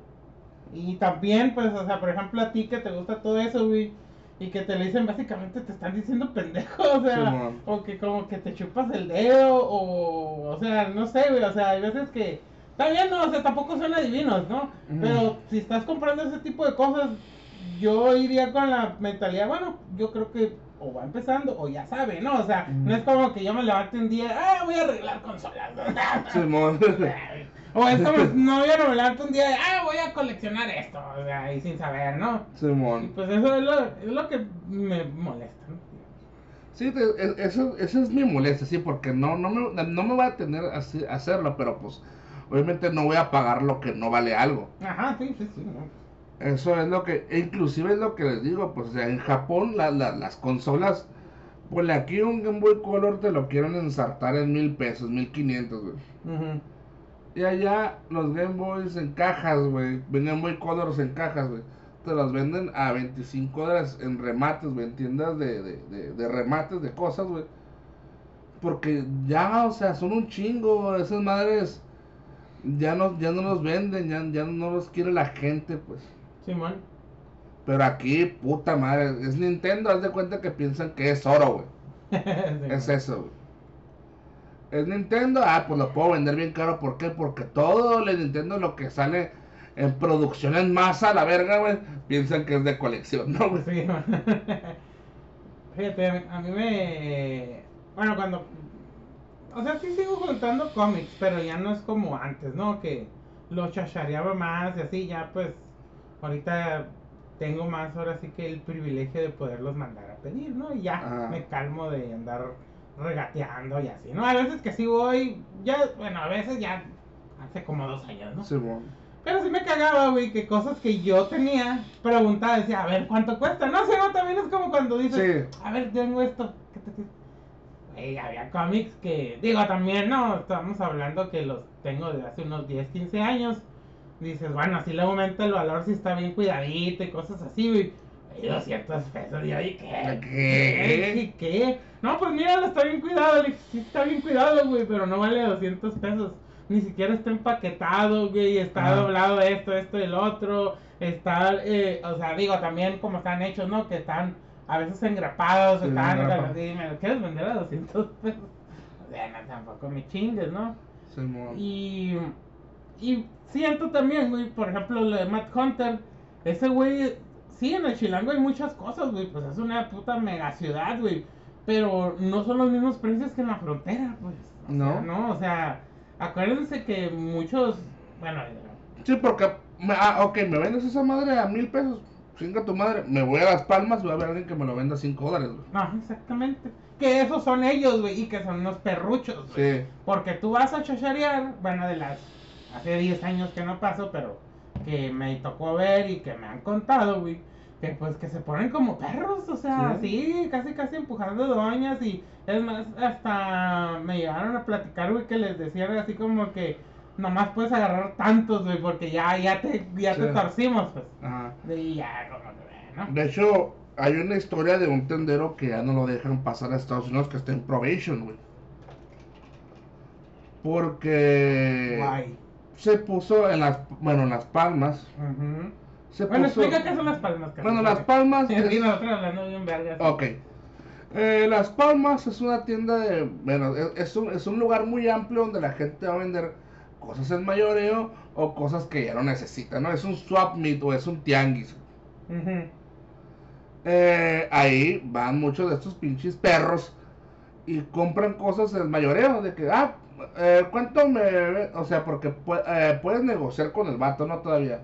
Y también, pues, o sea, por ejemplo, a ti que te gusta todo eso, güey, y que te lo dicen, básicamente te están diciendo pendejo, o sea, Simón. o que como que te chupas el dedo, o, o sea, no sé, güey, o sea, hay veces que, está bien, no, o sea, tampoco son adivinos, ¿no? Ujú. Pero si estás comprando ese tipo de cosas, yo iría con la mentalidad, bueno, yo creo que o va empezando o ya sabe, ¿no? O sea, no es como que yo me levante un día, ah, voy a arreglar consolas. Simón. o es como, no, yo no me levanto un día, ah, voy a coleccionar esto, o sea, y sin saber, ¿no? Y Simón. pues eso es lo, es lo que me molesta, ¿no? Sí, te- e- eso, eso es mi molestia, sí, porque no, no, me, no me voy a tener a hacerlo, pero pues obviamente no voy a pagar lo que no vale algo. Ajá, sí, sí, sí, ¿no? Eso es lo que, e inclusive es lo que les digo, pues o sea, en Japón la- la- las consolas, pues aquí un Game Boy Color te lo quieren ensartar en mil pesos, mil quinientos, güey. Y allá los Game Boys en cajas, güey, Game Boy Colors en cajas, güey. Te los venden a 25 dólares en remates, güey, en tiendas de, de, de, de remates de cosas, güey. Porque ya, o sea, son un chingo, esas madres ya no, ya no los venden, ya, ya no los quiere la gente, pues. Pero aquí, puta madre, es Nintendo, haz de cuenta que piensan que es oro, güey. Es eso, güey. Es Nintendo, ah, pues lo puedo vender bien caro, ¿por qué? Porque todo el Nintendo lo que sale en producción en masa, la verga, güey, piensan que es de colección, ¿no, güey? Sí, man. Fíjate, a mí- me... Bueno, cuando... O sea, sí sigo juntando cómics, pero ya no es como antes, ¿no? Que lo chachareaba más y así, ya pues ahorita tengo más ahora sí que el privilegio de poderlos mandar a pedir, ¿no? Y ya Ajá. me calmo de andar regateando y así, ¿no? A veces que sí voy, ya, bueno, a veces ya hace como dos años, ¿no? Simón. Pero sí me cagaba, güey, que cosas que yo tenía, preguntaba, decía, a ver, ¿cuánto cuesta? No sé, no, también es como cuando dices, Sí. a ver, tengo esto, ¿qué te Güey, había cómics que, digo, también, no, estamos hablando que los tengo de hace unos 10, 15 años. Dices, bueno, así le aumenta el valor si está bien cuidadito y cosas así, güey. Y 200 pesos, y ahí, ¿qué? ¿Qué? ¿Qué? ¿Qué? No, pues mira, está bien cuidado, le dije, sí está bien cuidado, güey, pero no vale 200 pesos. Ni siquiera está empaquetado, güey, está doblado esto, esto y el otro. Está, eh, o sea, digo, también como están hechos, ¿no? Que están a veces engrapados, Sí, están, engrapados. y me lo quieres vender a 200 pesos. O sea, no, tampoco me chingues, ¿no? Simón. Y, y siento también, güey, por ejemplo, lo de Matt Hunter, ese güey, sí, en el Chilango hay muchas cosas, güey, pues es una puta mega ciudad, güey, pero no son los mismos precios que en la frontera, pues. O No. sea, no, o sea, acuérdense que muchos, bueno, Sí, porque. me- Ah, ok, me vendes esa madre a mil pesos. Chinga tu madre. Me voy a Las Palmas y voy a ver a alguien que me lo venda a 5 dólares, güey. no, exactamente. Que esos son ellos, güey, y que son unos perruchos, güey. Sí. Porque tú vas a chacharear, bueno, de las. Hace 10 años que no paso, pero que me tocó ver y que me han contado, güey. Que pues que se ponen como perros, o sea, Sí. sí, casi casi empujando doñas y es más, hasta me llegaron a platicar, güey, que les decían así como que nomás puedes agarrar tantos, güey, porque ya, ya te, ya te torcimos, pues. Ajá. Y ya, como que, ¿no? De hecho, hay una historia de un tendero que ya no lo dejan pasar a Estados Unidos que está en probation, güey. Porque Guay. Se puso en las, bueno, en las palmas. Se Bueno, puso, explica qué son las palmas, carnal. Bueno, las palmas. Sí, es- hablando bien vergas. Ok. Eh, Las Palmas es una tienda de. Bueno, es, es un, es un lugar muy amplio donde la gente va a vender cosas en mayoreo o cosas que ya no necesita, ¿no? Es un swap meet o es un tianguis. Ujú. Eh, ahí van muchos de estos pinches perros y compran cosas en mayoreo. De que, ah, eh, ¿cuánto me. ve-?" O sea, porque eh, puedes negociar con el vato, ¿no? Todavía.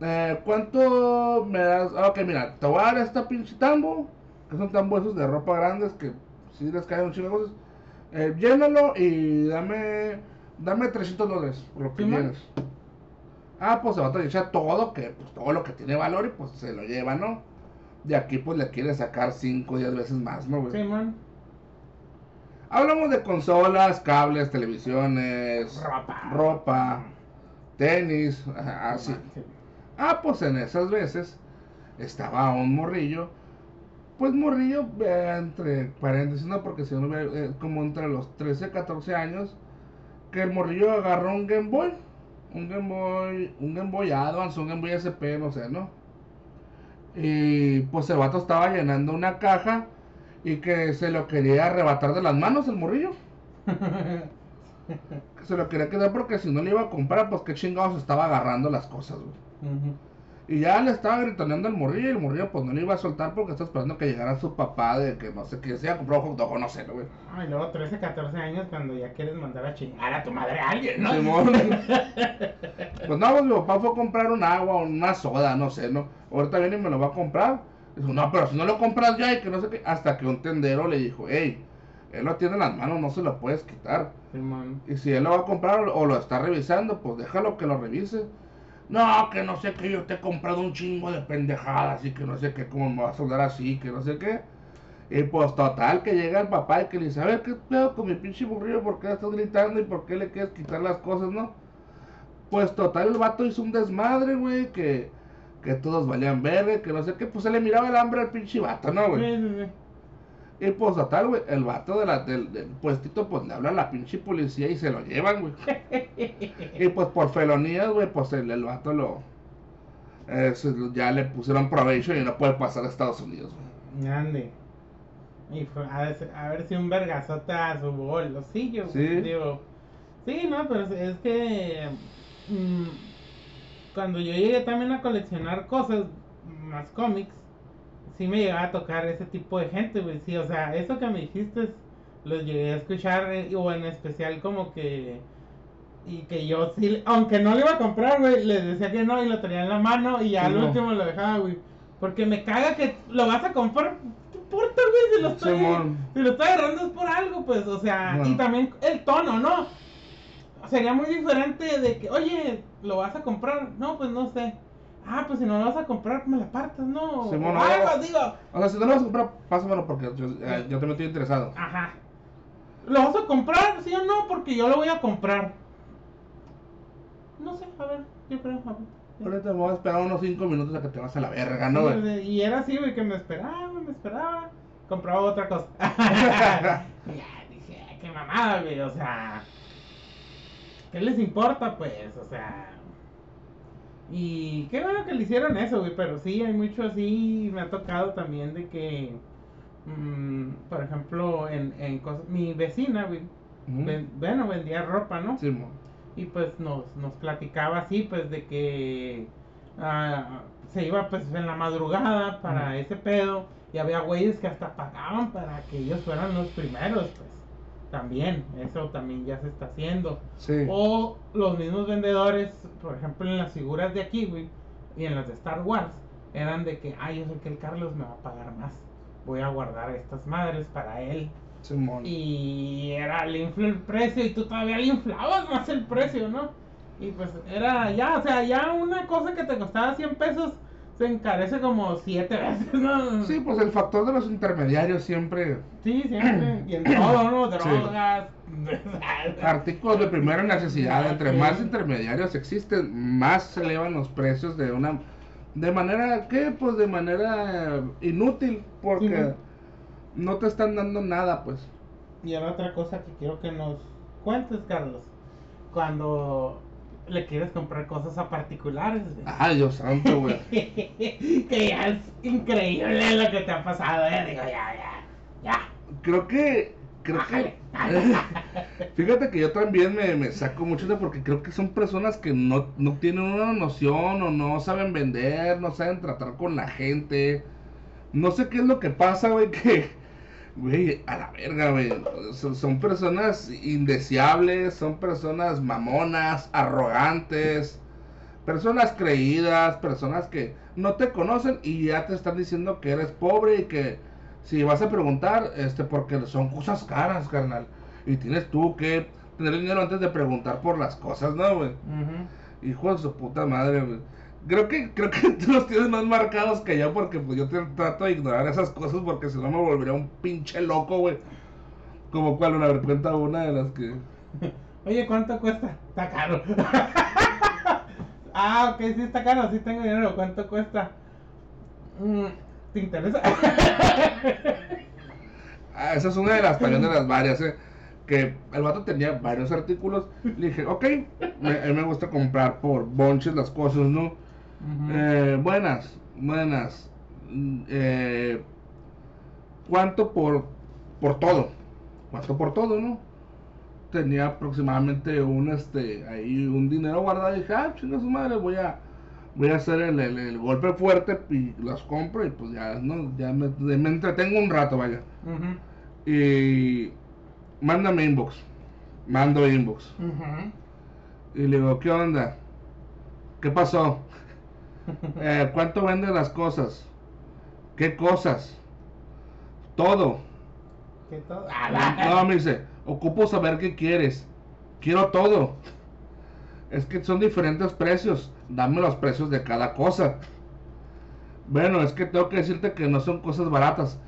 Eh, ¿Cuánto me das? Ah, ok, mira, te voy a dar esta pinche tambo, que son tambos esos de ropa grandes que si les caen un chingo de cosas. Eh, llénalo y dame, dame 300 dólares por lo que Sí, llenes. Ah, pues se va a echar todo, que pues todo lo que tiene valor y pues se lo lleva, ¿no? De aquí pues le quiere sacar 5 o 10 veces más, ¿no, güey? Sí, man. Hablamos de consolas, cables, televisiones, Ropa. ropa, tenis, así. Sí. Ah, pues en esas veces estaba un morrillo. Pues morrillo eh, entre paréntesis, no, porque si no, eh, como entre los 13 14 años, que el morrillo agarró un Game Boy. Un Game Boy, un Game Boy Advance, un Game Boy SP, no sé, ¿no? Y pues el vato estaba llenando una caja y que se lo quería arrebatar de las manos el morrillo. Que se lo quería quedar porque si no le iba a comprar, pues qué chingados estaba agarrando las cosas, güey. Y ya le estaba gritoneando al morrillo y el morrillo pues no le iba a soltar porque está esperando que llegara su papá de que no sé qué, se iba a comprar un hot dog o no sé, ¿no, güey. Ay, luego 13, 14 años cuando ya quieres mandar a chingar a tu madre a alguien, ¿no? Pues no, pues mi papá fue a comprar un agua o una soda, no sé, ¿no? Ahorita viene y me lo va a comprar. Dijo, no, pero si no lo compras ya y que no sé qué. Hasta que un tendero le dijo, hey, él lo tiene en las manos, no se lo puedes quitar. Y si él lo va a comprar o lo está revisando, pues déjalo que lo revise. No, que no sé qué, yo te he comprado un chingo de pendejadas y que no sé qué, cómo me va a soldar así, que no sé qué. Y pues total, que llega el papá y que le dice, a ver, ¿qué pedo con mi pinche burrillo? ¿Por qué estás gritando y por qué le quieres quitar las cosas, no? Pues total, el vato hizo un desmadre, güey, que, que todos valían verga, que no sé qué, pues se le miraba el hambre al pinche vato, ¿no, güey? Sí, sí, sí. Y pues total, güey, el vato de la, del, del puestito, pues le habla a la pinche policía y se lo llevan, güey. y pues por felonías, güey, pues el, el vato lo... eh, ya le pusieron probation y no puede pasar a Estados Unidos, güey. Ande. Y fue a, ver, a ver si un vergazote a su bolsillo. Sí. Digo, sí, no, pero es- es que mm, cuando yo llegué también a coleccionar cosas, más cómics, sí me llegaba a tocar ese tipo de gente, güey. Sí, o sea, eso que me dijiste, lo llegué a escuchar, eh, o en especial como que Y que yo sí, aunque no lo iba a comprar, güey, les decía que no y lo tenía en la mano y ya al No. último lo dejaba, güey. Porque me caga que lo vas a comprar. ¿Qué importa, güey? Si lo estoy, si lo estoy agarrando es por algo, pues, o sea, y también el tono, ¿no? Sería muy diferente de que, oye, ¿lo vas a comprar? No, pues no sé. Ah, pues si no lo vas a comprar, me la partas, ¿no? Simón, O no. algo, digo. O sea, si no lo vas a comprar, pásamelo porque yo, eh, yo también estoy interesado. Ajá. ¿Lo vas a comprar? ¿Sí o no? Porque yo lo voy a comprar. No sé, a ver, yo creo, a ver. Ahorita me voy a esperar unos 5 minutos a que te vas a la verga, ¿no, güey? Sí, Y era así, güey, que me esperaba, me esperaba. Compraba otra cosa. ya, dije, "Ay, qué mamada, güey, o sea. ¿Qué les importa, pues? O sea. Y qué bueno que le hicieron eso, güey, pero sí, hay mucho así. Me ha tocado también de que. mm, por ejemplo, en, en cosas. Mi vecina, güey. Ven- bueno, vendía ropa, ¿no? Simón. Y pues nos, nos platicaba así, pues de que ah, se iba pues en la madrugada para ese pedo. Y había güeyes que hasta pagaban para que ellos fueran los primeros, pues. También, eso también ya se está haciendo. Sí. O los mismos vendedores, por ejemplo, en las figuras de aquí, güey, y en las de Star Wars, eran de que, ay, yo sé que el Carlos me va a pagar más. Voy a guardar estas madres para él. Simón. Y era, le infló el precio y tú todavía le inflabas más el precio, ¿no? Y pues era ya, o sea, ya una cosa que te costaba 100 pesos se encarece como 7 veces, ¿no? Sí, pues el factor de los intermediarios siempre. Sí, siempre. Y en todo, ¿no? Sí. Drogas. Artículos de primera necesidad. Entre más intermediarios existen, más se elevan los precios de una. De manera, ¿qué? Pues de manera inútil, porque Sí. no te están dando nada, pues. Y ahora otra cosa que quiero que nos cuentes, Carlos. Cuando le quieres comprar cosas a particulares, güey. Ay, Dios santo, güey. que ya es increíble lo que te ha pasado, eh. Digo, ya, ya, ya. Creo que. Creo que. Fíjate que yo también me, me saco mucho de porque creo que son personas que no, no tienen una noción o no saben vender, no saben tratar con la gente. No sé qué es lo que pasa, güey, que, güey, a la verga, güey. Son, son personas indeseables, son personas mamonas, arrogantes, personas creídas, personas que no te conocen y ya te están diciendo que eres pobre y que si vas a preguntar, este, porque son cosas caras, carnal. Y tienes tú que tener dinero antes de preguntar por las cosas, ¿no, güey? Ujú. Hijo de su puta madre, güey. Creo que, creo que tú los tienes más marcados que yo porque pues yo te trato de ignorar esas cosas porque si no me volvería un pinche loco, güey. Como cual, una ver, cuenta una de las que... Oye, ¿cuánto cuesta? Está caro. ah, ok, sí está caro, sí tengo dinero. ¿Cuánto cuesta? Mm, ¿Te interesa? Ah, esa es una de las, también de las varias, eh. Que el vato tenía varios artículos. Le dije, ok, me, a mí me gusta comprar por bonches las cosas, ¿no? Eh, buenas, buenas. Eh, ¿Cuánto por, por todo? ¿Cuánto por todo, no? Tenía aproximadamente un, este, ahí un dinero guardado y dije, ah, chinga su madre, voy a, voy a hacer el, el- el golpe fuerte y las compro y pues ya, no, ya me, me entretengo un rato, vaya. Y mándame inbox, mando inbox. Y le digo, ¿qué onda? ¿Qué pasó? Eh, ¿Cuánto venden las cosas? ¿Qué cosas? Todo. ¿Qué todo? Ah, No, me dice, ocupo saber qué quieres. Quiero todo. Es que son diferentes precios. Dame los precios de cada cosa. Bueno, es que tengo que decirte que no son cosas baratas.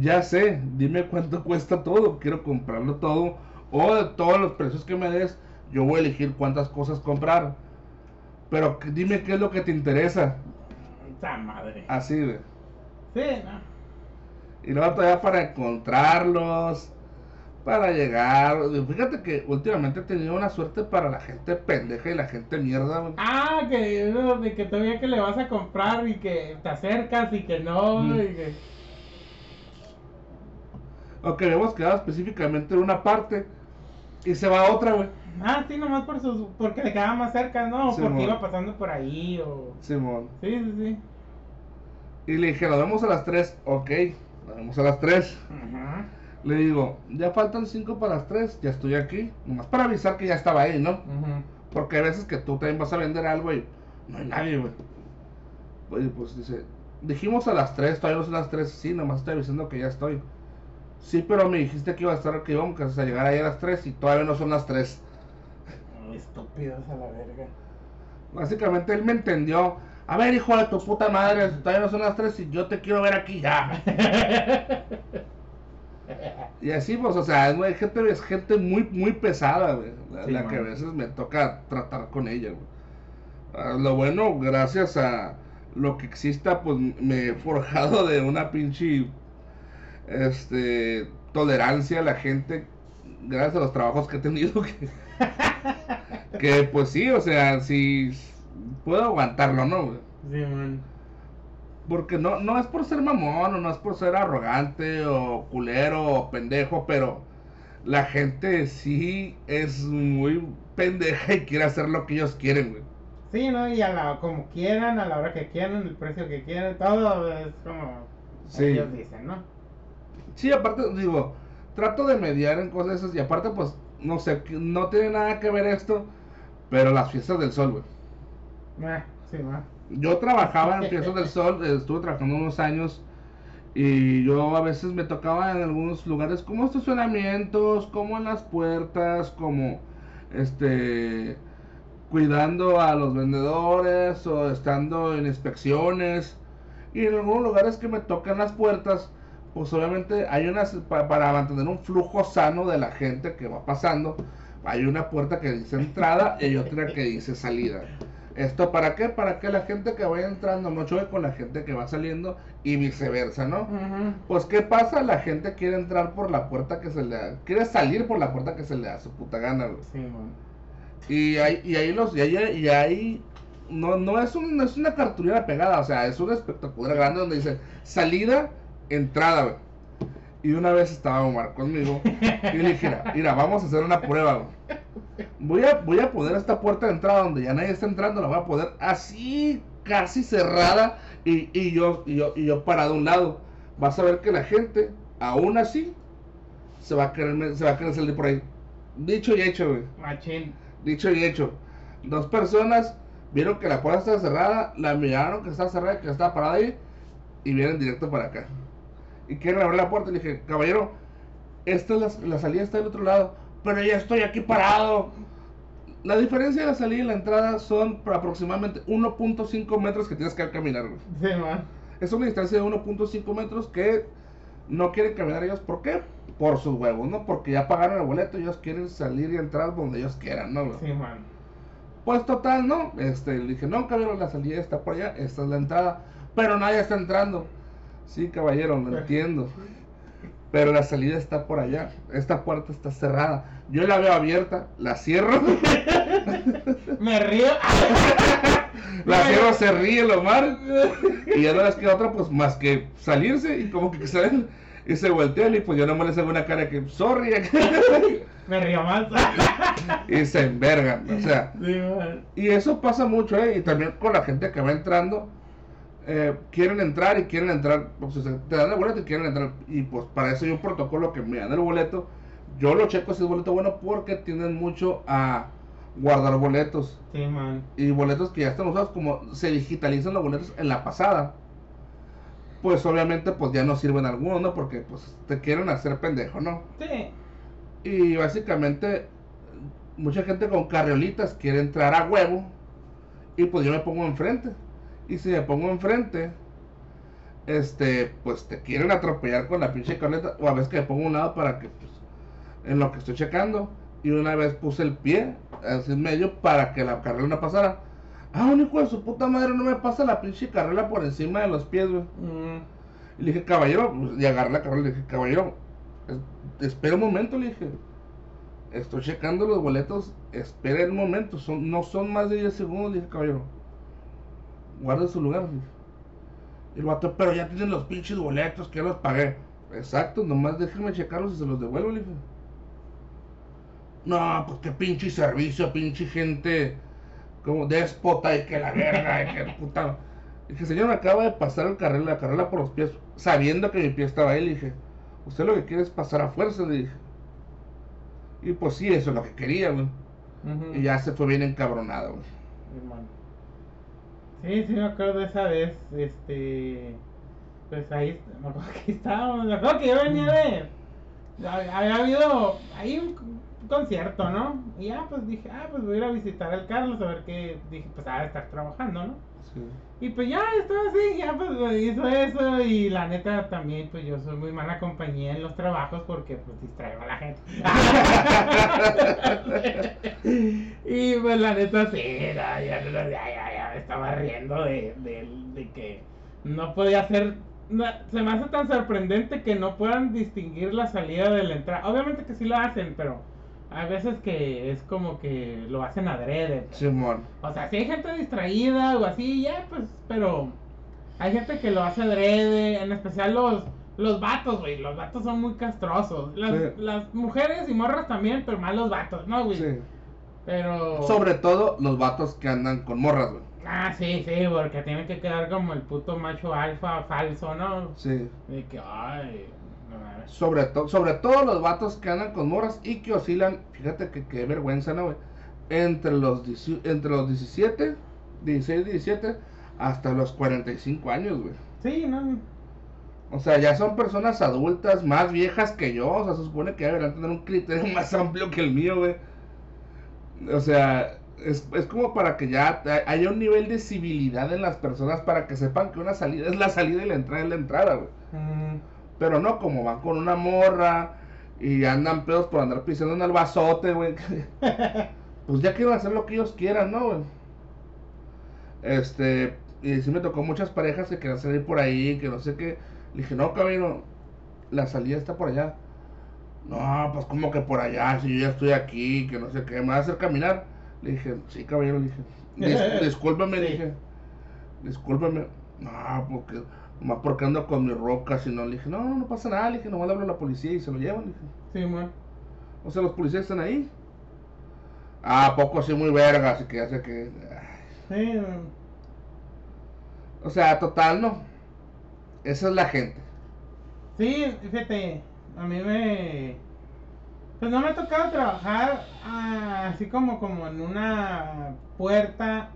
Ya sé, dime cuánto cuesta todo. Quiero comprarlo todo. O de todos los precios que me des, yo voy a elegir cuántas cosas comprar. Pero dime qué es lo que te interesa. Esa madre. Así, de. Sí, no. Y luego todavía para encontrarlos, para llegar. Fíjate que últimamente he tenido una suerte para la gente pendeja y la gente mierda. güey. Ah, que no, de que todavía que le vas a comprar y que te acercas y que no, Mm. y que... O que habíamos quedado específicamente en una parte y se va a otra, güey. Ah, sí, nomás por sus, porque le quedaba más cerca, ¿no? Sí, porque iba pasando por ahí o... Simón. Sí, sí, sí. Y le dije, nos vemos a las 3. Ok, nos vemos a las 3. Ajá. Le digo, ya faltan 5 para las 3, ya estoy aquí. Nomás para avisar que ya estaba ahí, ¿no? Porque hay veces que tú también vas a vender algo y no hay nadie, güey. Oye, pues dice, dijimos a las 3, todavía no son las 3. Sí, nomás estoy avisando que ya estoy. Sí, pero me dijiste que iba a estar, que íbamos a llegar ahí a las 3 y todavía no son las 3. Ay, Estúpidos a la verga. Básicamente él me entendió. A ver, hijo de tu puta madre, todavía no son las 3 y yo te quiero ver aquí ya. Y así, pues, o sea, es, gente, es gente muy, muy pesada, güey. La, Sí, la que a veces me toca tratar con ella, güey. Ah, lo bueno, gracias a lo que exista, pues me he forjado de una pinche este, tolerancia a la gente, gracias a los trabajos que he tenido. Que, que pues sí, o sea, sí puedo aguantarlo, ¿no? güey? Sí, man. Porque no, no es por ser mamón, o no es por ser arrogante, o culero, o pendejo, pero la gente sí es muy pendeja y quiere hacer lo que ellos quieren, güey. Sí, ¿no? Y a la, como quieran, a la hora que quieran, el precio que quieran, todo es como Sí. ellos dicen, ¿no? Sí, aparte, digo, trato de mediar en cosas esas, y aparte, pues, no sé, no tiene nada que ver esto, pero las fiestas del sol, güey. Eh, sí, man. Yo trabajaba en Fiestas del Sol, estuve trabajando unos años y yo a veces me tocaba en algunos lugares como estacionamientos, como en las puertas, como este cuidando a los vendedores o estando en inspecciones y en algunos lugares que me tocan las puertas, pues obviamente hay unas pa- para mantener un flujo sano de la gente que va pasando, hay una puerta que dice entrada y hay otra que dice salida. ¿Esto para qué? Para que la gente que vaya entrando no choque con la gente que va saliendo y viceversa, ¿no? Pues ¿qué pasa? La gente quiere entrar por la puerta que se le da, quiere salir por la puerta que se le da su puta gana, güey. Sí, man. Y ahí, y ahí los, y ahí, y ahí no, no es un, no es una cartulina pegada, o sea, es un espectacular grande donde dice salida, entrada, güey. Y una vez estaba Omar conmigo y le dije, mira, vamos a hacer una prueba, güey. Voy a, voy a poner esta puerta de entrada donde ya nadie está entrando, la voy a poner así, casi cerrada, y, y yo, y yo, y yo parado a un lado. Vas a ver que la gente, aún así, se va a querer, se va a querer salir por ahí. Dicho y hecho, güey. Machín. Dicho y hecho. Dos personas vieron que la puerta estaba cerrada, la miraron que estaba cerrada, que estaba parada ahí, y vienen directo para acá. Y quieren abrir la puerta. Y le dije, caballero, esta es la, la salida está del otro lado, pero ya estoy aquí parado. La diferencia de la salida y la entrada son aproximadamente 1.5 metros que tienes que caminar. güey. Sí, man. Es una distancia de 1.5 metros que no quieren caminar ellos. ¿Por qué? Por sus huevos, ¿no? Porque ya pagaron el boleto, ellos quieren salir y entrar donde ellos quieran, ¿no? güey? Sí, man. Pues total, ¿no? Este, le dije, no, caballero, la salida está por allá, esta es la entrada. Pero nadie está entrando. Sí, caballero, lo entiendo. Pero la salida está por allá. Esta puerta está cerrada. Yo la veo abierta, la cierro. Me río. la cierro, se ríe el Omar. Y ya no les queda otra, pues más que salirse y como que salen y se voltean. Y pues yo no les hago una cara que, sorry. Me río más. y se envergan. O sea, Sí. Y eso pasa mucho, ¿eh? Y también con la gente que va entrando. Eh, quieren entrar y quieren entrar. Pues, o sea, te dan el boleto y quieren entrar. Y pues para eso hay un protocolo que me dan el boleto. Yo lo checo si es boleto bueno porque tienden mucho a guardar boletos. Sí, man. Y boletos que ya están usados, como se digitalizan los boletos en la pasada. Pues obviamente pues ya no sirven algunos, ¿no? Porque pues te quieren hacer pendejo, ¿no? Sí. Y básicamente, mucha gente con carriolitas quiere entrar a huevo. Y pues yo me pongo enfrente. Y si me pongo enfrente, este, pues te quieren atropellar con la pinche carreta. O a veces que me pongo un lado para que, pues, en lo que estoy checando. Y una vez puse el pie, así en medio, para que la carrera no pasara. Ah, un hijo de su puta madre no me pasa la pinche carrera por encima de los pies, güey. Mm. Y le dije, caballero, pues, y agarré la carrera, le dije, caballero, es- espera un momento, le dije. Estoy checando los boletos, espera un momento, son, no son más de 10 segundos, le dije, caballero. Guarda su lugar, le dije. Y el vato, pero ya tienen los pinches boletos, que ya los pagué. Exacto, nomás déjenme checarlos y se los devuelvo, le dije. No, pues qué pinche servicio, pinche gente como déspota y que la verga, y que puta. Dije, señor, me acaba de pasar el carril, la carrera por los pies, sabiendo que mi pie estaba ahí. Le dije, Usted lo que quiere es pasar a fuerza, le dije. Y pues sí, eso es lo que quería, güey. Y ya se fue bien encabronado, güey. Hermano. Sí, sí me acuerdo de esa vez, este, pues ahí, me acuerdo que estábamos, me acuerdo que yo venía de, ha- había habido ahí un, concierto, ¿no? Y ya pues dije, ah, pues voy a ir a visitar al Carlos a ver qué, dije, pues de estar trabajando, ¿no? Sí. Y pues ya estaba así, ya pues hizo eso y la neta también pues yo soy muy mala compañía en los trabajos porque pues distraigo a la gente. y pues la neta sí, no, ya, ya, ya, ya estaba riendo de, de, de que no podía hacer... no, se me hace tan sorprendente que no puedan distinguir la salida de la entrada. Obviamente que sí lo hacen, pero hay veces que es como que lo hacen adrede. Simón. O sea, si hay gente distraída o así, ya, pues, pero hay gente que lo hace adrede, en especial los, los vatos, güey. Los vatos son muy castrosos. Las, Sí. las mujeres y morras también, pero más los vatos, ¿no, güey? Sí. Pero. Sobre todo los vatos que andan con morras, güey. Ah, sí, sí, porque tienen que quedar como el puto macho alfa falso, ¿no? Sí. De que, ay, no. Sobre, to- sobre todo los vatos que andan con morras y que oscilan, fíjate que qué vergüenza, ¿no, güey? Entre los, entre los 17, 16, 17, hasta los 45 años, güey. Sí, no. O sea, ya son personas adultas, más viejas que yo. O sea, se supone que deberán tener un criterio más amplio que el mío, güey. O sea, es, es como para que ya ha- haya un nivel de civilidad en las personas para que sepan que una salida es la salida y la entrada es la entrada, güey. Mm, Pero no como van con una morra y andan pedos por andar pisando en el bazote, güey. pues ya quieren hacer lo que ellos quieran, ¿no, güey? Este, y sí me tocó muchas parejas que querían salir por ahí, que no sé qué. Le dije, no, caballero, la salida está por allá. No, pues como que por allá, si yo ya estoy aquí, que no sé qué, ¿me va a hacer caminar? Le dije, sí, caballero, le dije. "Dis- le Sí. dije. Discúlpeme. No, porque, nomás porque ando con mi roca, si no, le dije, no, no, no pasa nada, le dije, nomás le hablo a la policía y se lo llevan, le dije. sí, man. O sea, los policías están ahí. Ah, ¿a poco sí muy verga, así que sé que. ay. Sí. O sea, total, no. Esa es la gente. Sí, fíjate, a mí me... Pues no me ha tocado trabajar ah, así como, como en una puerta,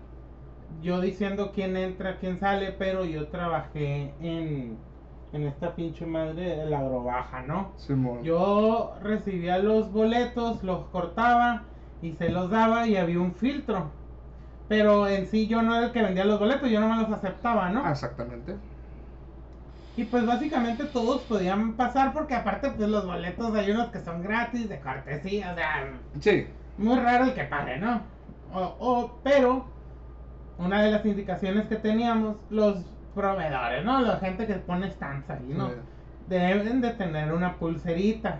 yo diciendo quién entra, quién sale, pero yo trabajé en, en esta pinche madre de la baja, ¿no? Simón. Yo recibía los boletos, los cortaba y se los daba y había un filtro. Pero en sí yo no era el que vendía los boletos, yo nomás los aceptaba, ¿no? Ah, exactamente. Y pues básicamente todos podían pasar porque aparte pues los boletos hay unos que son gratis, de cortesía, o sea, Sí. muy raro el que pague, ¿no? O, o- pero una de las indicaciones que teníamos, los proveedores, ¿no? La gente que pone stands ahí, ¿no? Deben de tener una pulserita.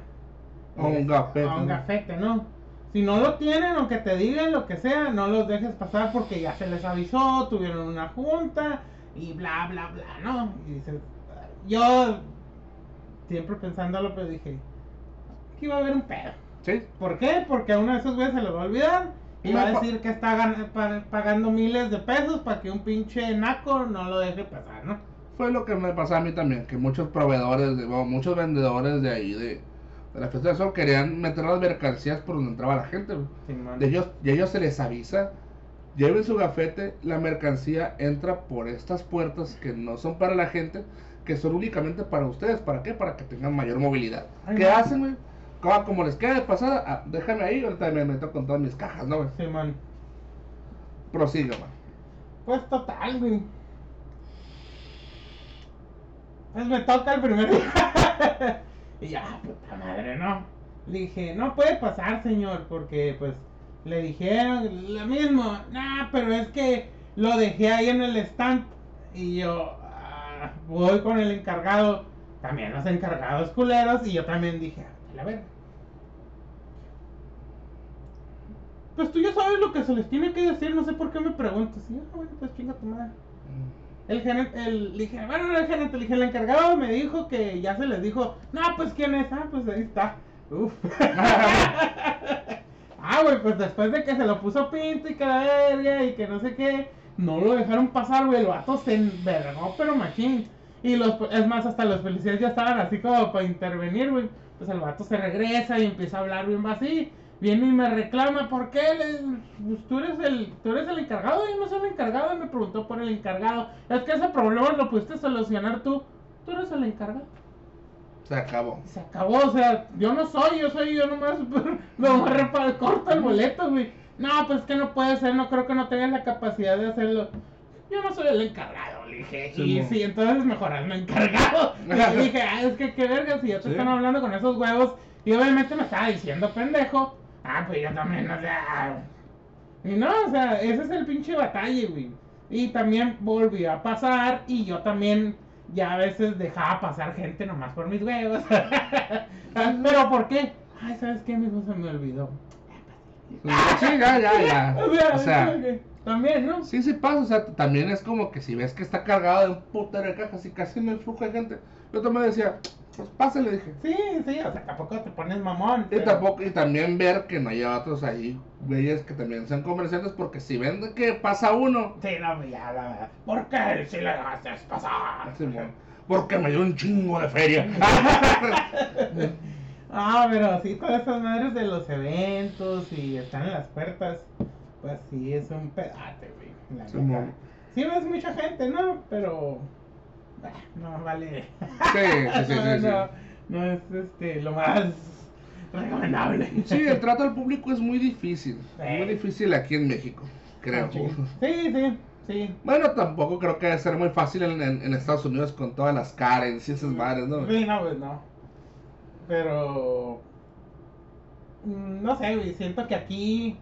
O un gafete, O un gafete, ¿no? Si no lo tienen, aunque te digan lo que sea, no los dejes pasar porque ya se les avisó, tuvieron una junta y bla, bla, bla, ¿no? Y dices, yo siempre pensándolo, pero dije, aquí va a haber un pedo. Sí. ¿Por qué? Porque a uno de esos güeyes se lo va a olvidar y va a decir que está gan- pa- pagando miles de pesos para que un pinche naco no lo deje pasar, ¿no? Fue lo que me pasó a mí también, que muchos proveedores, de, bueno, muchos vendedores de ahí, de, de la fiesta de sol, querían meter las mercancías por donde entraba la gente. Simón. De ellos, y ellos se les avisa, lleven su gafete, la mercancía entra por estas puertas que no son para la gente, que son únicamente para ustedes. ¿Para qué? Para que tengan mayor movilidad. Ay, ¿Qué hacen, güey? Como, les queda de pasada, ah, déjame ahí, ahorita me meto con todas mis cajas, ¿no, güey? Simón. Prosiga, man. Pues total, güey. Pues me toca el primer día. y ya, puta madre, ¿no? Le dije, no puede pasar, señor, porque pues le dijeron lo mismo. Nah, pero es que lo dejé ahí en el stand. Y yo voy con el encargado. También los encargados culeros. Y yo también dije, a la verga. Pues tú ya sabes lo que se les tiene que decir, no sé por qué me preguntas. Y yo, ah, bueno, pues chinga tu madre. El gerente, el, dije, bueno, no el gerente, le dije, el encargado me dijo que ya se les dijo, no, pues quién es, ah, pues ahí está. Uf. ah, güey, pues después de que se lo puso pinto y que la verga y que no sé qué, no lo dejaron pasar, güey, el vato se envergó, pero machín. Y los, es más, hasta los policías ya estaban así como para intervenir, güey. Pues el vato se regresa y empieza a hablar bien así. Viene y me reclama, ¿por qué? Le, pues tú eres el, tú eres el encargado, yo no soy el encargado, y me preguntó por el encargado. Es que ese problema lo pudiste solucionar tú. Tú eres el encargado. Se acabó. Se acabó, o sea, yo no soy, yo soy, yo nomás, nomás corto el boleto, güey. No, pues es que no puede ser, no creo que no tengas la capacidad de hacerlo. Yo no soy el encargado, le dije. Sí, y sí, entonces mejor hazme encargado. Y le dije, ah, es que qué verga, si ya te Sí. están hablando con esos huevos. Y obviamente me estaba diciendo pendejo. Ah, pues yo también, o sea. Y no, o sea, ese es el pinche batalla, güey. Y también volvió a pasar y yo también ya a veces dejaba pasar gente nomás por mis huevos. Pero ¿por qué? Ay, ¿sabes qué? Mi hijo se me olvidó. Sí, ya, ya, ya. O sea, O también, ¿no? sí, sí pasa. O sea, también es como que si ves que está cargado de un putero de cajas y casi no hay flujo de gente. Yo también decía, pues pásale, dije. Sí, sí, o sea, tampoco te pones mamón. Y pero- tampoco, y también ver que no hay otros ahí, güeyes que también sean comerciantes, porque si ven que pasa uno, Sí, no, ya, la verdad. ¿Por qué si le dejaste pasar? Simón, porque me dio un chingo de feria. Ah, pero sí, todas esas madres de los eventos y están en las puertas, pues sí, es un pedate, güey. la Sí, neta. mon. Sí ves mucha gente, ¿no? Pero... bah, no vale. Sí, sí, sí, no, no es este, lo más recomendable. Sí, el trato al público es muy difícil. Sí. Muy difícil aquí en México, creo. Sí, sí, sí. Bueno, tampoco creo que debe ser muy fácil en, en- en Estados Unidos con todas las y esas madres, ¿no? Sí, no, pues no. Pero. mm, No sé, güey. Siento que aquí.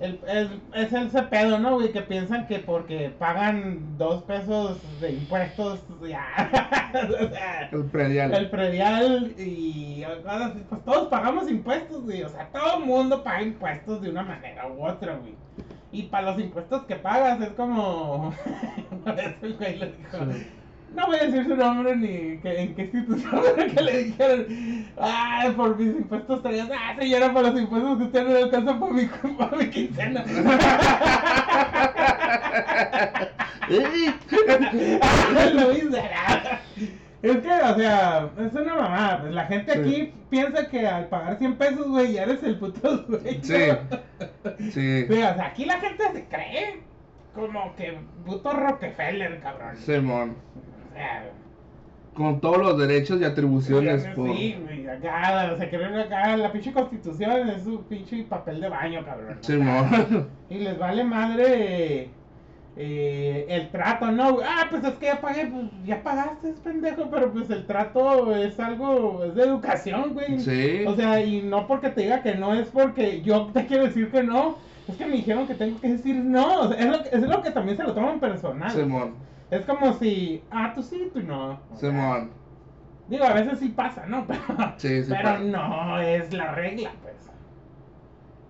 El, el- es el pedo, ¿no, güey? Que piensan que porque pagan dos pesos de impuestos, ya. o sea, El predial. el predial y. cosas Pues todos pagamos impuestos, güey. O sea, todo el mundo paga impuestos de una manera u otra, güey. Y para los impuestos que pagas es como. Una vez el güey le dijo. Sí. No voy a decir su nombre ni que, en qué institución pero que le dijeron, ah, por mis impuestos traías, ah, señora, por los impuestos que usted no le alcanza por mi, por mi quincena. Lo hice. Es que, o sea, es una mamada. Pues la gente Sí. aquí piensa que al pagar 100 pesos, güey, ya eres el puto güey. Sí. Sí. Sí, o sea, aquí la gente se cree como que puto Rockefeller, cabrón. Simón. O Con todos los derechos y atribuciones Sí, por... güey, acá, creen acá, la pinche constitución es su pinche papel de baño, cabrón. Simón. Y les vale madre eh, el trato, ¿no? Ah, pues es que ya pagué, pues ya pagaste, es pendejo, pero pues el trato es algo, es de educación, güey. Sí. O sea, y no porque te diga que no, es porque yo te quiero decir que no. Es que me dijeron que tengo que decir no. O sea, es, lo, que- es lo que también se lo toman personal. Simón. Es como si, ah, tú sí, tú no. Simón. Digo, a veces sí pasa, ¿no? Pero, Sí, sí pero pasa. no es la regla, pues.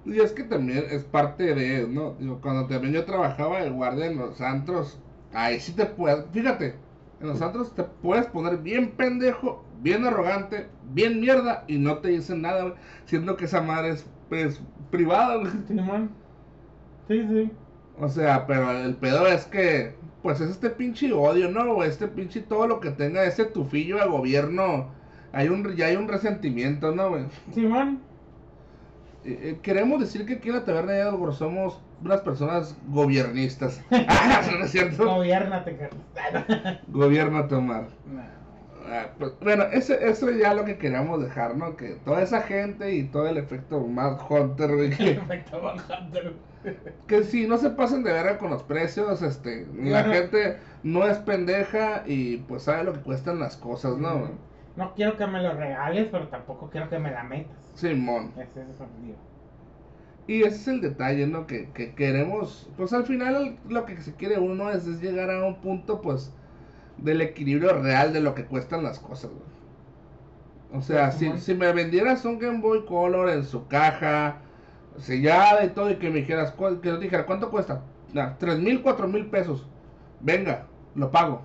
Y es que también es parte de, ¿no? Digo, cuando también yo trabajaba de guardia en los antros, ahí sí te puedes, fíjate, en los antros te puedes poner bien pendejo, bien arrogante, bien mierda y no te dicen nada, siendo que esa madre es, pues, privada, güey. Simón. Sí, sí. O sea, pero el pedo es que, pues es este pinche odio, ¿no? Este pinche todo lo que tenga ese tufillo de gobierno, hay un, ya hay un resentimiento, ¿no, güey? Simón. Eh, eh, queremos decir que aquí en la taberna de Algor somos unas personas gobiernistas. Ah, ¿No es cierto? Gobiernate, Carlos. Gobierno tomar. No. Ah, pues, bueno, ese, eso es ya lo que queríamos dejar, ¿no? Que toda esa gente y todo el efecto Mad Hunter, güey, que, Efecto Van Hunter. Que si no se pasen de verga con los precios, este, la gente no es pendeja y pues sabe lo que cuestan las cosas, ¿no? No quiero que me lo regales, pero tampoco quiero que me la metas. Simón. Ese es digo. Y ese es el detalle, ¿no? Que, que queremos, pues al final lo que se quiere uno es, es llegar a un punto, pues, del equilibrio real de lo que cuestan las cosas. O sea, Pues, si, si me vendieras un Game Boy Color en su caja, sellada y todo, y que me dijeras, que yo dijera, ¿cuánto cuesta? Tres mil, cuatro mil pesos. Venga, lo pago.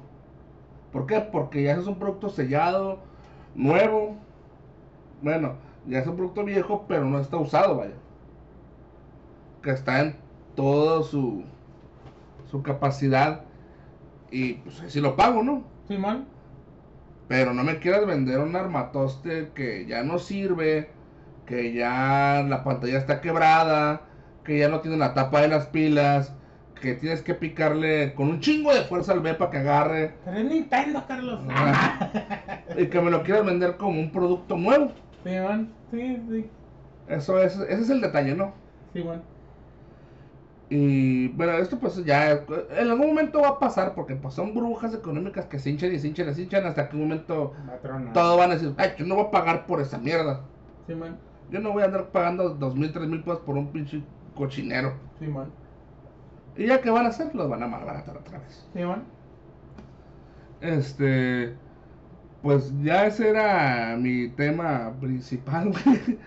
¿Por qué? Porque ya es un producto sellado, nuevo. Bueno, ya es un producto viejo, pero no está usado, vaya. Que está en toda su, su capacidad. Y pues si lo pago, ¿no? Simón. Pero no me quieras vender un armatoste que ya no sirve, que ya la pantalla está quebrada, que ya no tiene la tapa de las pilas, que tienes que picarle con un chingo de fuerza al B para que agarre. Pero es Nintendo, Carlos. Ah. y que me lo quieras vender como un producto nuevo. Sí, man. Sí, sí. Eso es, ese es el detalle, ¿no? Sí, man. Y bueno, esto pues ya en algún momento va a pasar porque pues son brujas económicas que se hinchan y se hinchan y se hinchan hasta que un momento Va a tronar. todos van a decir, ay, yo no voy a pagar por esa mierda. Sí, man. Yo no voy a andar pagando dos mil, tres mil pesos por un pinche cochinero. Sí, man. Y ya que van a hacer, los van a malbaratar otra vez. Sí, man. Este, pues ya ese era mi tema principal, güey.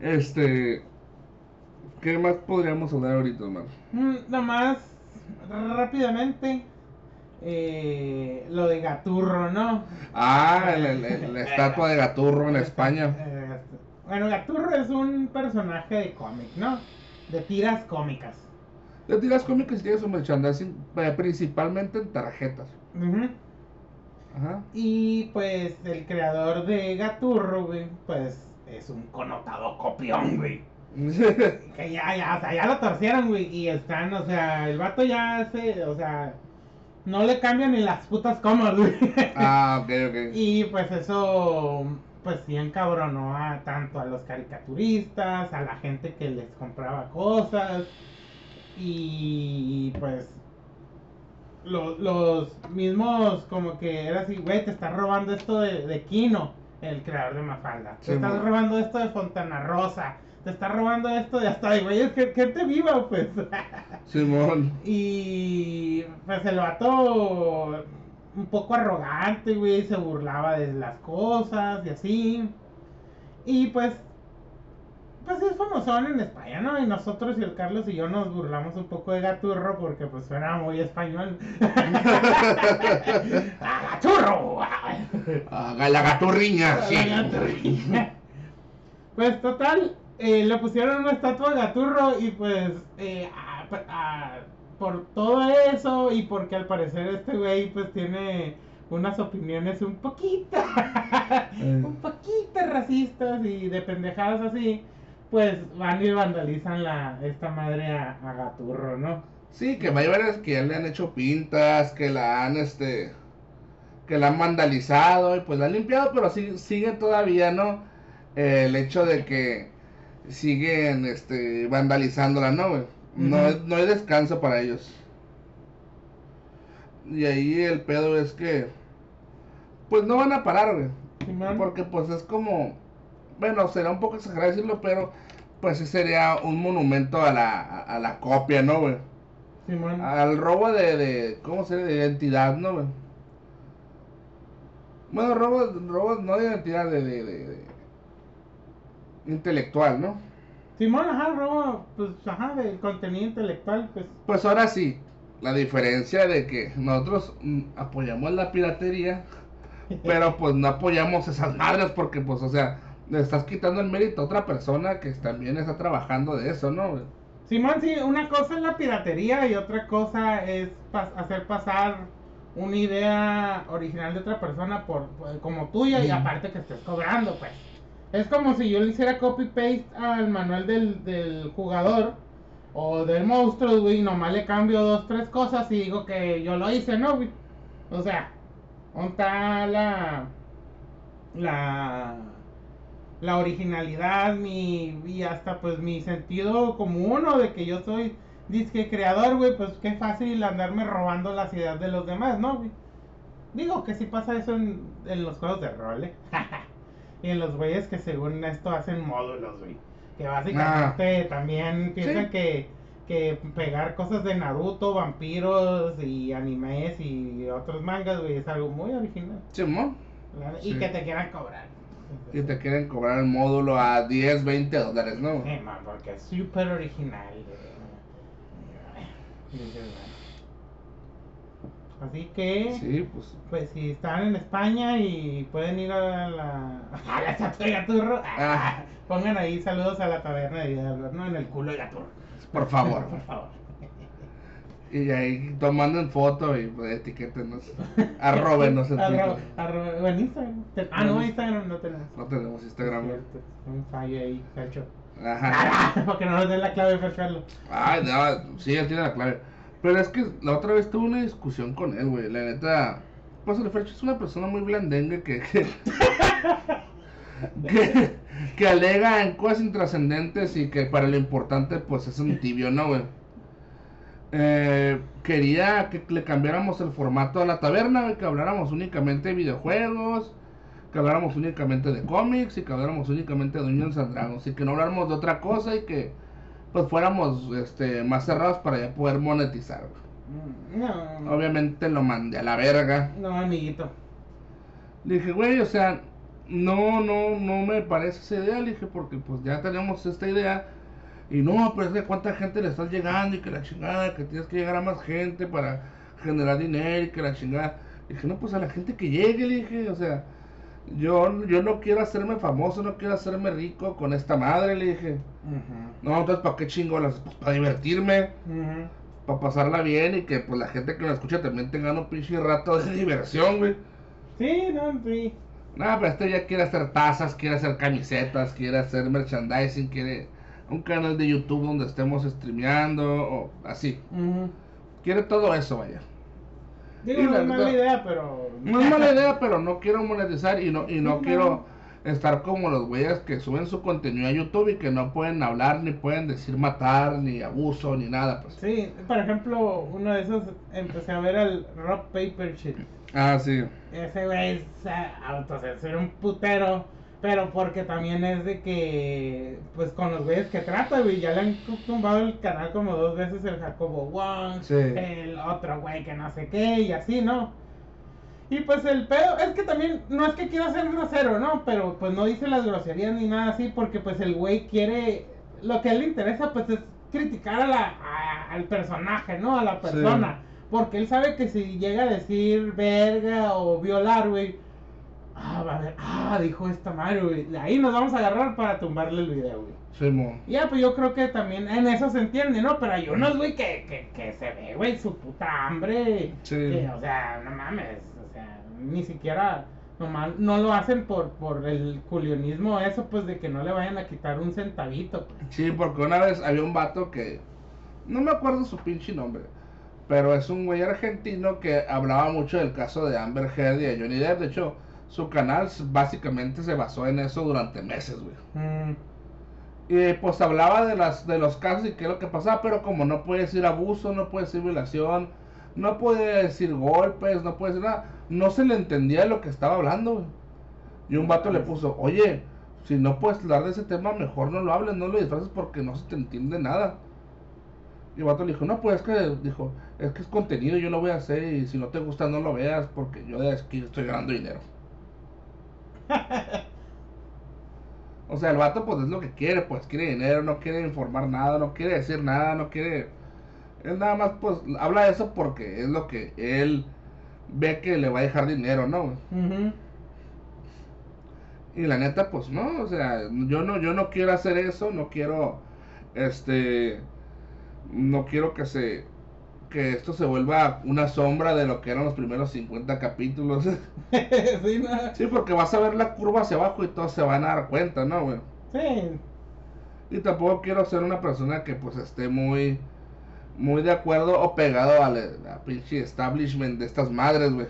Este, ¿qué más podríamos hablar ahorita, man? Mm, Nomás, rápidamente, eh, lo de Gaturro, ¿no? Ah, el- la estatua de Gaturro en España. Bueno, Gaturro es un personaje de cómic, ¿no? De tiras cómicas. De tiras cómicas y tiene su merchandising eh, principalmente en tarjetas. Ujú. Ajá. Y pues el creador de Gaturro, güey, pues es un connotado copión, güey. Que ya, ya, o sea, ya lo torcieron, güey. Y están, o sea, el vato ya se, o sea, no le cambian ni las putas comas, güey. ah, ok, ok. Y pues eso, pues sí encabronó a tanto a los caricaturistas, a la gente que les compraba cosas. Y pues lo- los mismos como que era así, güey, te estás robando esto de, de Kino, el creador de Mafalda. Te estás robando esto de Fontana Rosa. Te estás robando esto de hasta de güeyes que gente viva, pues. Simón. Y pues el vato un poco arrogante, güey, se burlaba de las cosas y así. Y pues, pues es famosón en España, ¿no? Y nosotros y el Carlos y yo nos burlamos un poco de Gaturro porque pues suena muy español. ¡Ah, ¡Gaturro! Ah, la gaturriña, sí. Pues total, eh, le pusieron una estatua de Gaturro y pues eh, a- a- por todo eso y porque al parecer este güey pues tiene unas opiniones un poquito, un poquito racistas y de pendejadas así, pues van y vandalizan la, esta madre a, a Gaturro, ¿no? Sí, que hay varias que ya le han hecho pintas, que la han, este, que la han vandalizado y pues la han limpiado, pero sí, sigue todavía, ¿no? Eh, el hecho de que siguen, este, vandalizándola, ¿no, güey? No, no hay descanso para ellos. Y ahí el pedo es que, pues no van a parar, güey. Porque pues es como, bueno, será un poco exagerado decirlo, pero pues sí sería un monumento a la, a, la copia, ¿no, güey? Simón. Al robo de, de, ¿cómo se? De identidad, ¿no, güey? Bueno, robo, robo no de identidad, de, de, de- de intelectual, ¿no? Simón, ajá, robo, pues, ajá, del contenido intelectual, pues. Pues ahora sí, la diferencia de que nosotros mm, apoyamos la piratería, pero pues no apoyamos esas madres porque pues, o sea, le estás quitando el mérito a otra persona que también está trabajando de eso, ¿no? Simón, sí, una cosa es la piratería y otra cosa es pas- hacer pasar una idea original de otra persona por, por- como tuya y aparte que estés cobrando, pues. Es como si yo le hiciera copy paste al manual del, del jugador o del monstruo, güey, nomás le cambio dos, tres cosas y digo que yo lo hice, ¿no, güey? O sea, ¿dónde está la la la originalidad, mi y hasta pues mi sentido común o de que yo soy disque creador, güey, pues qué fácil andarme robando las ideas de los demás, ¿no, güey? Digo que sí pasa eso en, en los juegos de rol, ¿eh? y en los güeyes que según esto hacen módulos, güey. Que básicamente también piensan Sí. que, que pegar cosas de Naruto, vampiros y animes y otros mangas, güey, es algo muy original. Sí. Y que te quieran cobrar. Y te quieren cobrar el módulo a 10, 20 dólares, ¿no? Sí, man, porque es súper original. güey. Así que, Sí, pues. pues si están en España y pueden ir a la, a la estatua de Gaturro, Ah. pongan ahí saludos a la taberna de ¿no? En el culo de Gaturro, Por favor. por favor. Y ahí tomando en foto y pues, etiquétenos. Arrobenos en Twitter. En Instagram. Ah, no, Instagram no tenemos. No tenemos Instagram. Un fallo ahí, cacho. Ajá. Para que no nos den la clave, Fer Carlos. Ay, no, sí, él tiene la clave. Pero es que la otra vez tuve una discusión con él, güey. La neta, pues el Fercho es una persona muy blandengue que, que, que, que alega en cosas intrascendentes y que para lo importante, pues es un tibio, ¿no, güey? Eh, quería que le cambiáramos el formato a la taberna, güey, que habláramos únicamente de videojuegos, que habláramos únicamente de cómics y que habláramos únicamente de Dungeons and Dragons y que no habláramos de otra cosa y que pues fuéramos este más cerrados para ya poder monetizar. Mm, No, Obviamente lo mandé a la verga. no, amiguito. Le dije, güey, o sea, no, no, no me parece esa idea. Le dije, porque pues ya tenemos esta idea. Y no, pero es que cuánta gente le estás llegando y que la chingada, que tienes que llegar a más gente para generar dinero y que la chingada. Le dije, no, pues a la gente que llegue, le dije, o sea, yo, yo no quiero hacerme famoso, no quiero hacerme rico con esta madre, le dije. No, entonces, ¿para qué chingolas? Pues para divertirme, Ujú. para pasarla bien y que pues la gente que me escucha también tenga un pinche rato de diversión, güey. Sí, no, sí. No, pero este ya quiere hacer tazas, quiere hacer camisetas, quiere hacer merchandising, quiere un canal de YouTube donde estemos streameando o así. Quiere todo eso, vaya. Digo, no es mala idea, pero. No es mala idea, pero no quiero monetizar y no, y no No. quiero estar como los güeyes que suben su contenido a YouTube y que no pueden hablar, ni pueden decir matar, ni abuso, ni nada, pues. Sí, por ejemplo, uno de esos empecé a ver al Rock Paper Shit. Ah, sí. Ese güey se autocensura un putero, pero porque también es de que, pues con los güeyes que trata, güey, ya le han tumbado el canal como dos veces el Jacobo Wong, Sí. el otro güey que no sé qué, y así, ¿no? Y pues el pedo, es que también, no es que quiera ser grosero, ¿no? Pero pues no dice las groserías ni nada así, porque pues el güey quiere, lo que a él le interesa pues es criticar a la, a- al personaje, ¿no? A la Sí. persona. Porque él sabe que si llega a decir verga o violar, güey, ah, va a ver, ah, dijo esta madre, güey. Ahí nos vamos a agarrar para tumbarle el video, güey. Sí, mo. Ya, pues yo creo que también en eso se entiende, ¿no? Pero hay unos, güey, que, que, que se ve, güey, su puta hambre. Sí. que, o sea, no mames, o sea, ni siquiera, nomás, no lo hacen por, por el culionismo, eso, pues, de que no le vayan a quitar un centavito, pues. Sí, porque una vez había un vato que. No me acuerdo su pinche nombre. Pero es un güey argentino que hablaba mucho del caso de Amber Heard y de Johnny Depp. De hecho, su canal básicamente se basó en eso durante meses, güey. Mm, Y pues hablaba de las de los casos y qué es lo que pasaba, pero como no puede decir abuso, no puede decir violación, no puede decir golpes, no puede decir nada, no se le entendía lo que estaba hablando, güey. Y un vato le puso, oye, si no puedes hablar de ese tema, mejor no lo hables, no lo disfraces porque no se te entiende nada. Y el vato le dijo, no, pues es que, dijo, es que es contenido, yo lo voy a hacer y si no te gusta no lo veas porque yo de aquí estoy ganando dinero. O sea, el vato pues es lo que quiere, pues quiere dinero, no quiere informar nada, no quiere decir nada, no quiere... Él nada más pues habla de eso porque es lo que él ve que le va a dejar dinero, ¿no? Y la neta pues no, o sea, yo no, yo no quiero hacer eso, no quiero, este, no quiero que se, que esto se vuelva una sombra de lo que eran los primeros 50 capítulos. sí, no. sí, porque vas a ver la curva hacia abajo y todos se van a dar cuenta, ¿no, güey? Sí, Y tampoco quiero ser una persona que pues esté muy muy de acuerdo o pegado al pinche establishment de estas madres, güey.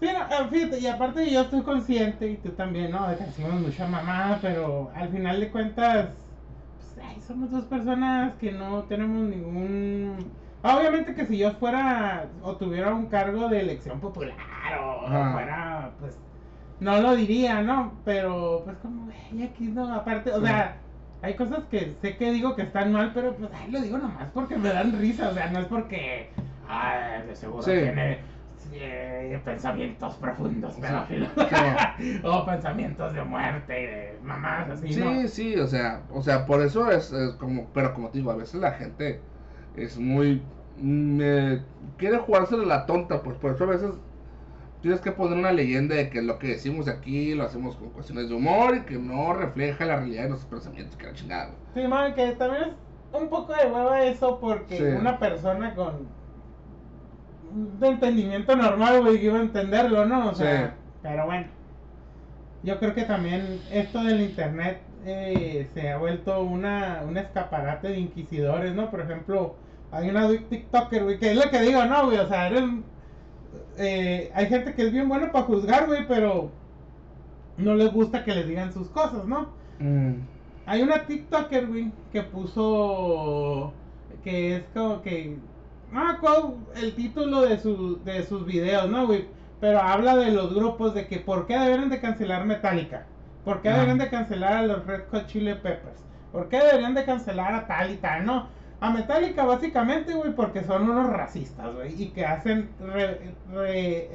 Sí, no, eh, fíjate, y aparte yo estoy consciente, y tú también, ¿no? De que decimos mucha mamá, pero al final de cuentas, pues, ay, somos dos personas que no tenemos ningún... Obviamente que si yo fuera o tuviera un cargo de elección popular o Ajá. fuera, pues, no lo diría, ¿no? Pero, pues, como, güey, aquí no, aparte, o Sí. sea, hay cosas que sé que digo que están mal, pero, pues, ay, lo digo nomás porque me dan risa, o sea, no es porque, ay, de seguro Sí. tiene eh, pensamientos profundos, pedófilos. Sí. o pensamientos de muerte y de mamás así, Sí, ¿no? sí, o sea, o sea, por eso es, es como, pero como te digo, a veces la gente es muy eh, quiere jugársela la tonta, pues por eso a veces tienes que poner una leyenda de que lo que decimos aquí lo hacemos con cuestiones de humor y que no refleja la realidad de nuestros pensamientos, que la chingada. Sí, man, que también es un poco de hueva eso porque Sí. una persona con de entendimiento normal, güey, iba a entenderlo, ¿no? O sea, pero bueno. Yo creo que también esto del internet eh, se ha vuelto una, un escaparate de inquisidores, ¿no? Por ejemplo, hay una TikToker, güey, que es lo que digo, ¿no, güey? O sea, eres, eh, hay gente que es bien buena para juzgar, güey, pero no les gusta que les digan sus cosas, ¿no? Mm. Hay una TikToker, güey, que puso que es como que no cuál el título de, su, de sus videos, ¿no, güey? Pero habla de los grupos de que por qué deberían de cancelar Metallica, por qué deberían de cancelar a los Red Hot Chili Peppers, por qué deberían de cancelar a tal y tal, ¿no? A Metallica básicamente, güey, porque son unos racistas, güey, y que hacen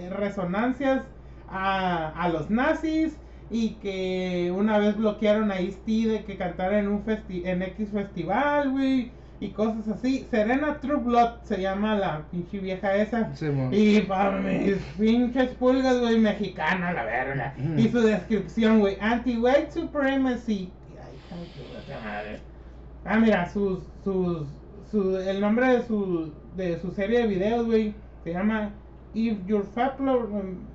resonancias a, a los nazis y que una vez bloquearon a Ice-T de que cantara en un en X festival, güey y cosas así. Serena True Blood se llama la pinche vieja esa. y para mis pinches pulgas, güey, mexicana, la verga. Mm. Y su descripción, güey, anti-white supremacy. Ay, Ah, mira, sus, sus, su, el nombre de su, de su serie de videos, güey, se llama If Your Fat,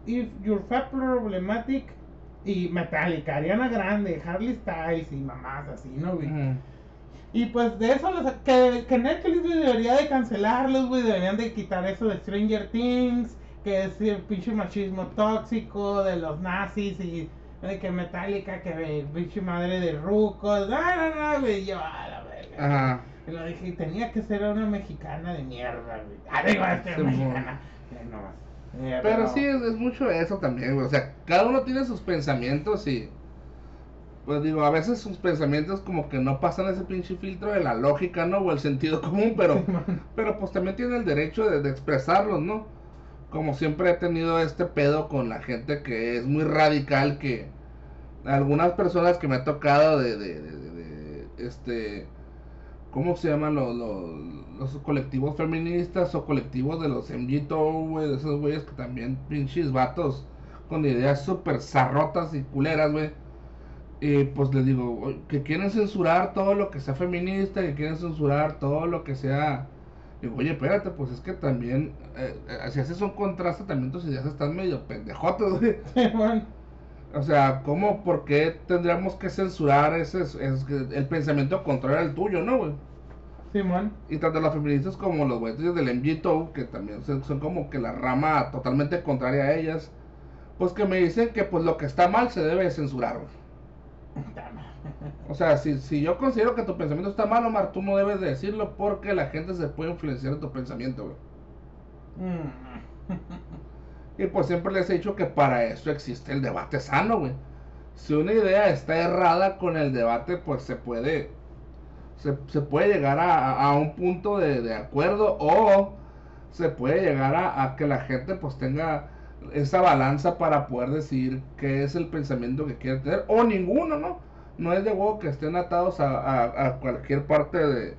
If Your Fat Problematic y Metallica, Ariana Grande, Harley Styles y mamás así, ¿no, güey? Y pues de eso, que, que Netflix debería de cancelarlos, güey, deberían de quitar eso de Stranger Things, que es el pinche machismo tóxico de los nazis y de que Metallica, que pinche madre de rucos, no, no, no, güey, yo a la verga. Ajá. Y lo dije, tenía que ser una mexicana de mierda, güey. Ah, digo, este mexicana. No. Eh, pero, pero, sí, es, es mucho eso también, güey. O sea, cada uno tiene sus pensamientos y pues digo, a veces sus pensamientos como que no pasan ese pinche filtro de la lógica, ¿no? O el sentido común, pero, pero pues también tiene el derecho de, expresarlos, ¿no? Como siempre he tenido este pedo con la gente que es muy radical, que algunas personas que me ha tocado de, de, de, este, ¿cómo se llaman los, los, colectivos feministas o colectivos de los MGTO, güey? De esos güeyes que también pinches vatos con ideas súper zarrotas y culeras, güey y pues les digo, que quieren censurar todo lo que sea feminista, que quieren censurar todo lo que sea... Digo, oye, espérate, pues es que también, eh, eh, si haces un contraste, también tus ideas están medio pendejotas, güey. O sea, ¿cómo, por qué tendríamos que censurar ese, el pensamiento contrario al tuyo, no, güey? Sí, man. Y tanto los feministas como los güeyes del MGTOW, que también son, son, como que la rama totalmente contraria a ellas, pues que me dicen que pues lo que está mal se debe censurar, güey. O sea, si, si yo considero que tu pensamiento está mal, Omar, tú no debes de decirlo porque la gente se puede influenciar en tu pensamiento, güey. Mm. y pues siempre les he dicho que para eso existe el debate sano, güey. Si una idea está errada con el debate, pues se puede, se, puede llegar a, un punto de, acuerdo o se puede llegar a, a que la gente pues tenga esa balanza para poder decir qué es el pensamiento que quiere tener, o ninguno, ¿no? No es de huevo que estén atados a, cualquier parte de,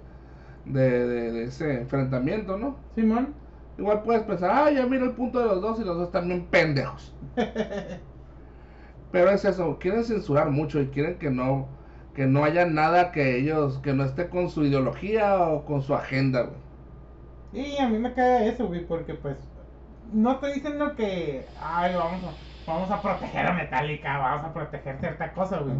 de, ese enfrentamiento, ¿no? Simón. Igual puedes pensar, ah, ya mira el punto de los dos y los dos están bien pendejos. Pero es eso, quieren censurar mucho y quieren que no, que no haya nada que ellos, que no esté con su ideología o con su agenda, güey. Y a mí me cae eso, güey, porque pues no estoy diciendo que, ay, vamos a, vamos a proteger a Metallica, vamos a proteger cierta cosa, güey.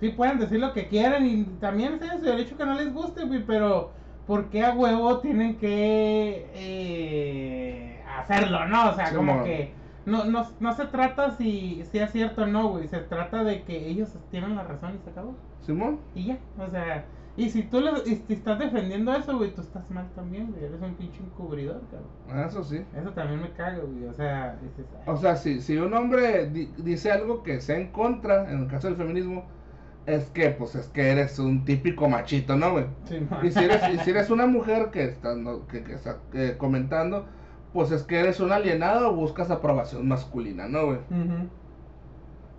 Sí pueden decir lo que quieran y también es su derecho que no les guste, güey, pero ¿por qué a huevo tienen que eh, hacerlo, no? O sea, como que no, no, no se trata si, si es cierto o no, güey, se trata de que ellos tienen la razón y se acabó. Simón. Y ya, o sea... Y si tú le, estás defendiendo eso, güey, tú estás mal también, güey. Eres un pinche encubridor, cabrón. Ah, eso sí. Eso también me caga, güey. O sea, o sea si, si un hombre dice algo que sea en contra, en el caso del feminismo, es que, pues, es que eres un típico machito, ¿no, güey? Sí, y, si eres, y si eres una mujer que está, que, que está eh, comentando, pues es que eres un alienado o buscas aprobación masculina, ¿no, güey?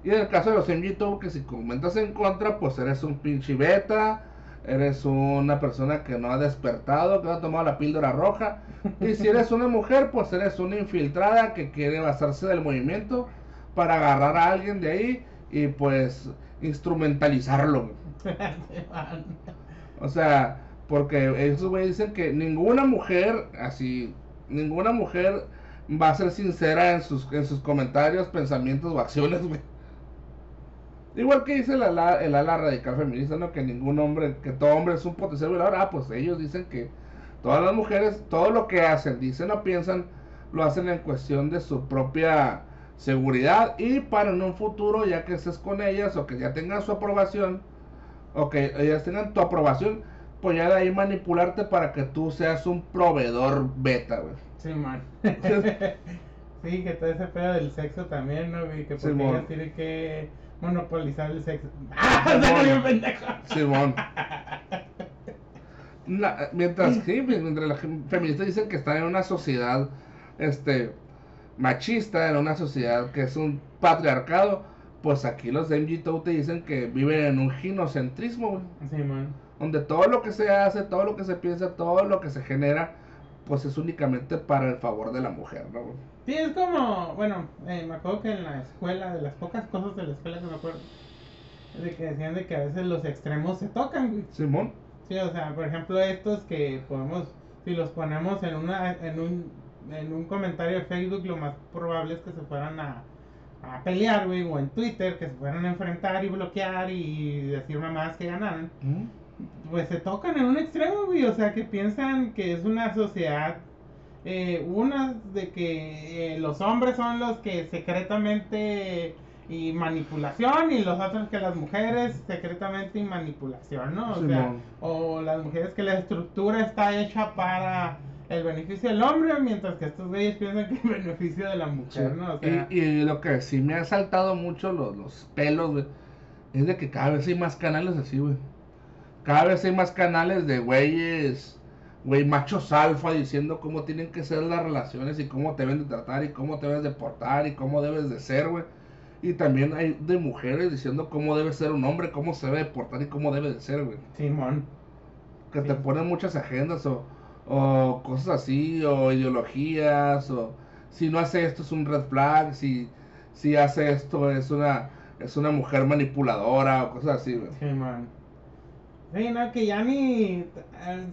Y en el caso de los en YouTube, que si comentas en contra, pues eres un pinche beta eres una persona que no ha despertado, que no ha tomado la píldora roja. Y si eres una mujer, pues eres una infiltrada que quiere basarse del movimiento para agarrar a alguien de ahí y pues instrumentalizarlo. o sea, porque esos güeyes dicen que ninguna mujer, así, ninguna mujer va a ser sincera en sus, en sus comentarios, pensamientos o acciones, güey. Igual que dice el ala, el ala radical feminista, ¿no? Que ningún hombre, que todo hombre es un potencial violador. Ah, pues ellos dicen que todas las mujeres, todo lo que hacen, dicen o piensan, lo hacen en cuestión de su propia seguridad y para en un futuro, ya que estés con ellas o que ya tengan su aprobación, o que ellas tengan tu aprobación, pues ya de ahí manipularte para que tú seas un proveedor beta, güey. Sí, man. sí, que todo ese pedo del sexo también, ¿no? Y que Sí, porque mon. ellas tienen que monopolizar el sexo. ¡Ah! ¡Salió bien pendejo! Simón. La- mientras sí, mientras las feministas dicen que están en una sociedad este machista, en una sociedad que es un patriarcado, pues aquí los de MGTOW te dicen que viven en un ginocentrismo, güey, Sí, man. donde todo lo que se hace, todo lo que se piensa, todo lo que se genera, pues es únicamente para el favor de la mujer, ¿no? Sí, es como, bueno, eh, me acuerdo que en la escuela, de las pocas cosas de la escuela que me acuerdo, de que decían de que a veces los extremos se tocan, güey. Simón, Sí, o sea, por ejemplo, estos que podemos, si los ponemos en una, en un, en un comentario de Facebook, lo más probable es que se fueran a, a pelear, güey, o en Twitter, que se fueran a enfrentar y bloquear y decir mamadas que ganaran. Pues se tocan en un extremo, güey, o sea, que piensan que es una sociedad, eh, una de que eh, los hombres son los que secretamente y manipulación y los otros que las mujeres secretamente y manipulación, ¿no? O sea, o las mujeres que la estructura está hecha para el beneficio del hombre, mientras que estos güeyes piensan que el beneficio de la Sí. mujer, ¿no? O sea, y, y lo que sí me ha saltado mucho los, los pelos, güey, es de que cada vez hay más canales así, güey. Cada vez hay más canales de güeyes, güey, machos alfa diciendo cómo tienen que ser las relaciones y cómo te deben de tratar y cómo te debes de portar y cómo debes de ser, güey. Y también hay de mujeres diciendo cómo debe ser un hombre, cómo se debe de portar y cómo debe de ser, güey. Simón. Que te Sí. ponen muchas agendas o, o cosas así, o ideologías, o si no hace esto es un red flag, si, si hace esto es una, es una mujer manipuladora, o cosas así, güey. Simón. Sí, no, que ya ni. eh,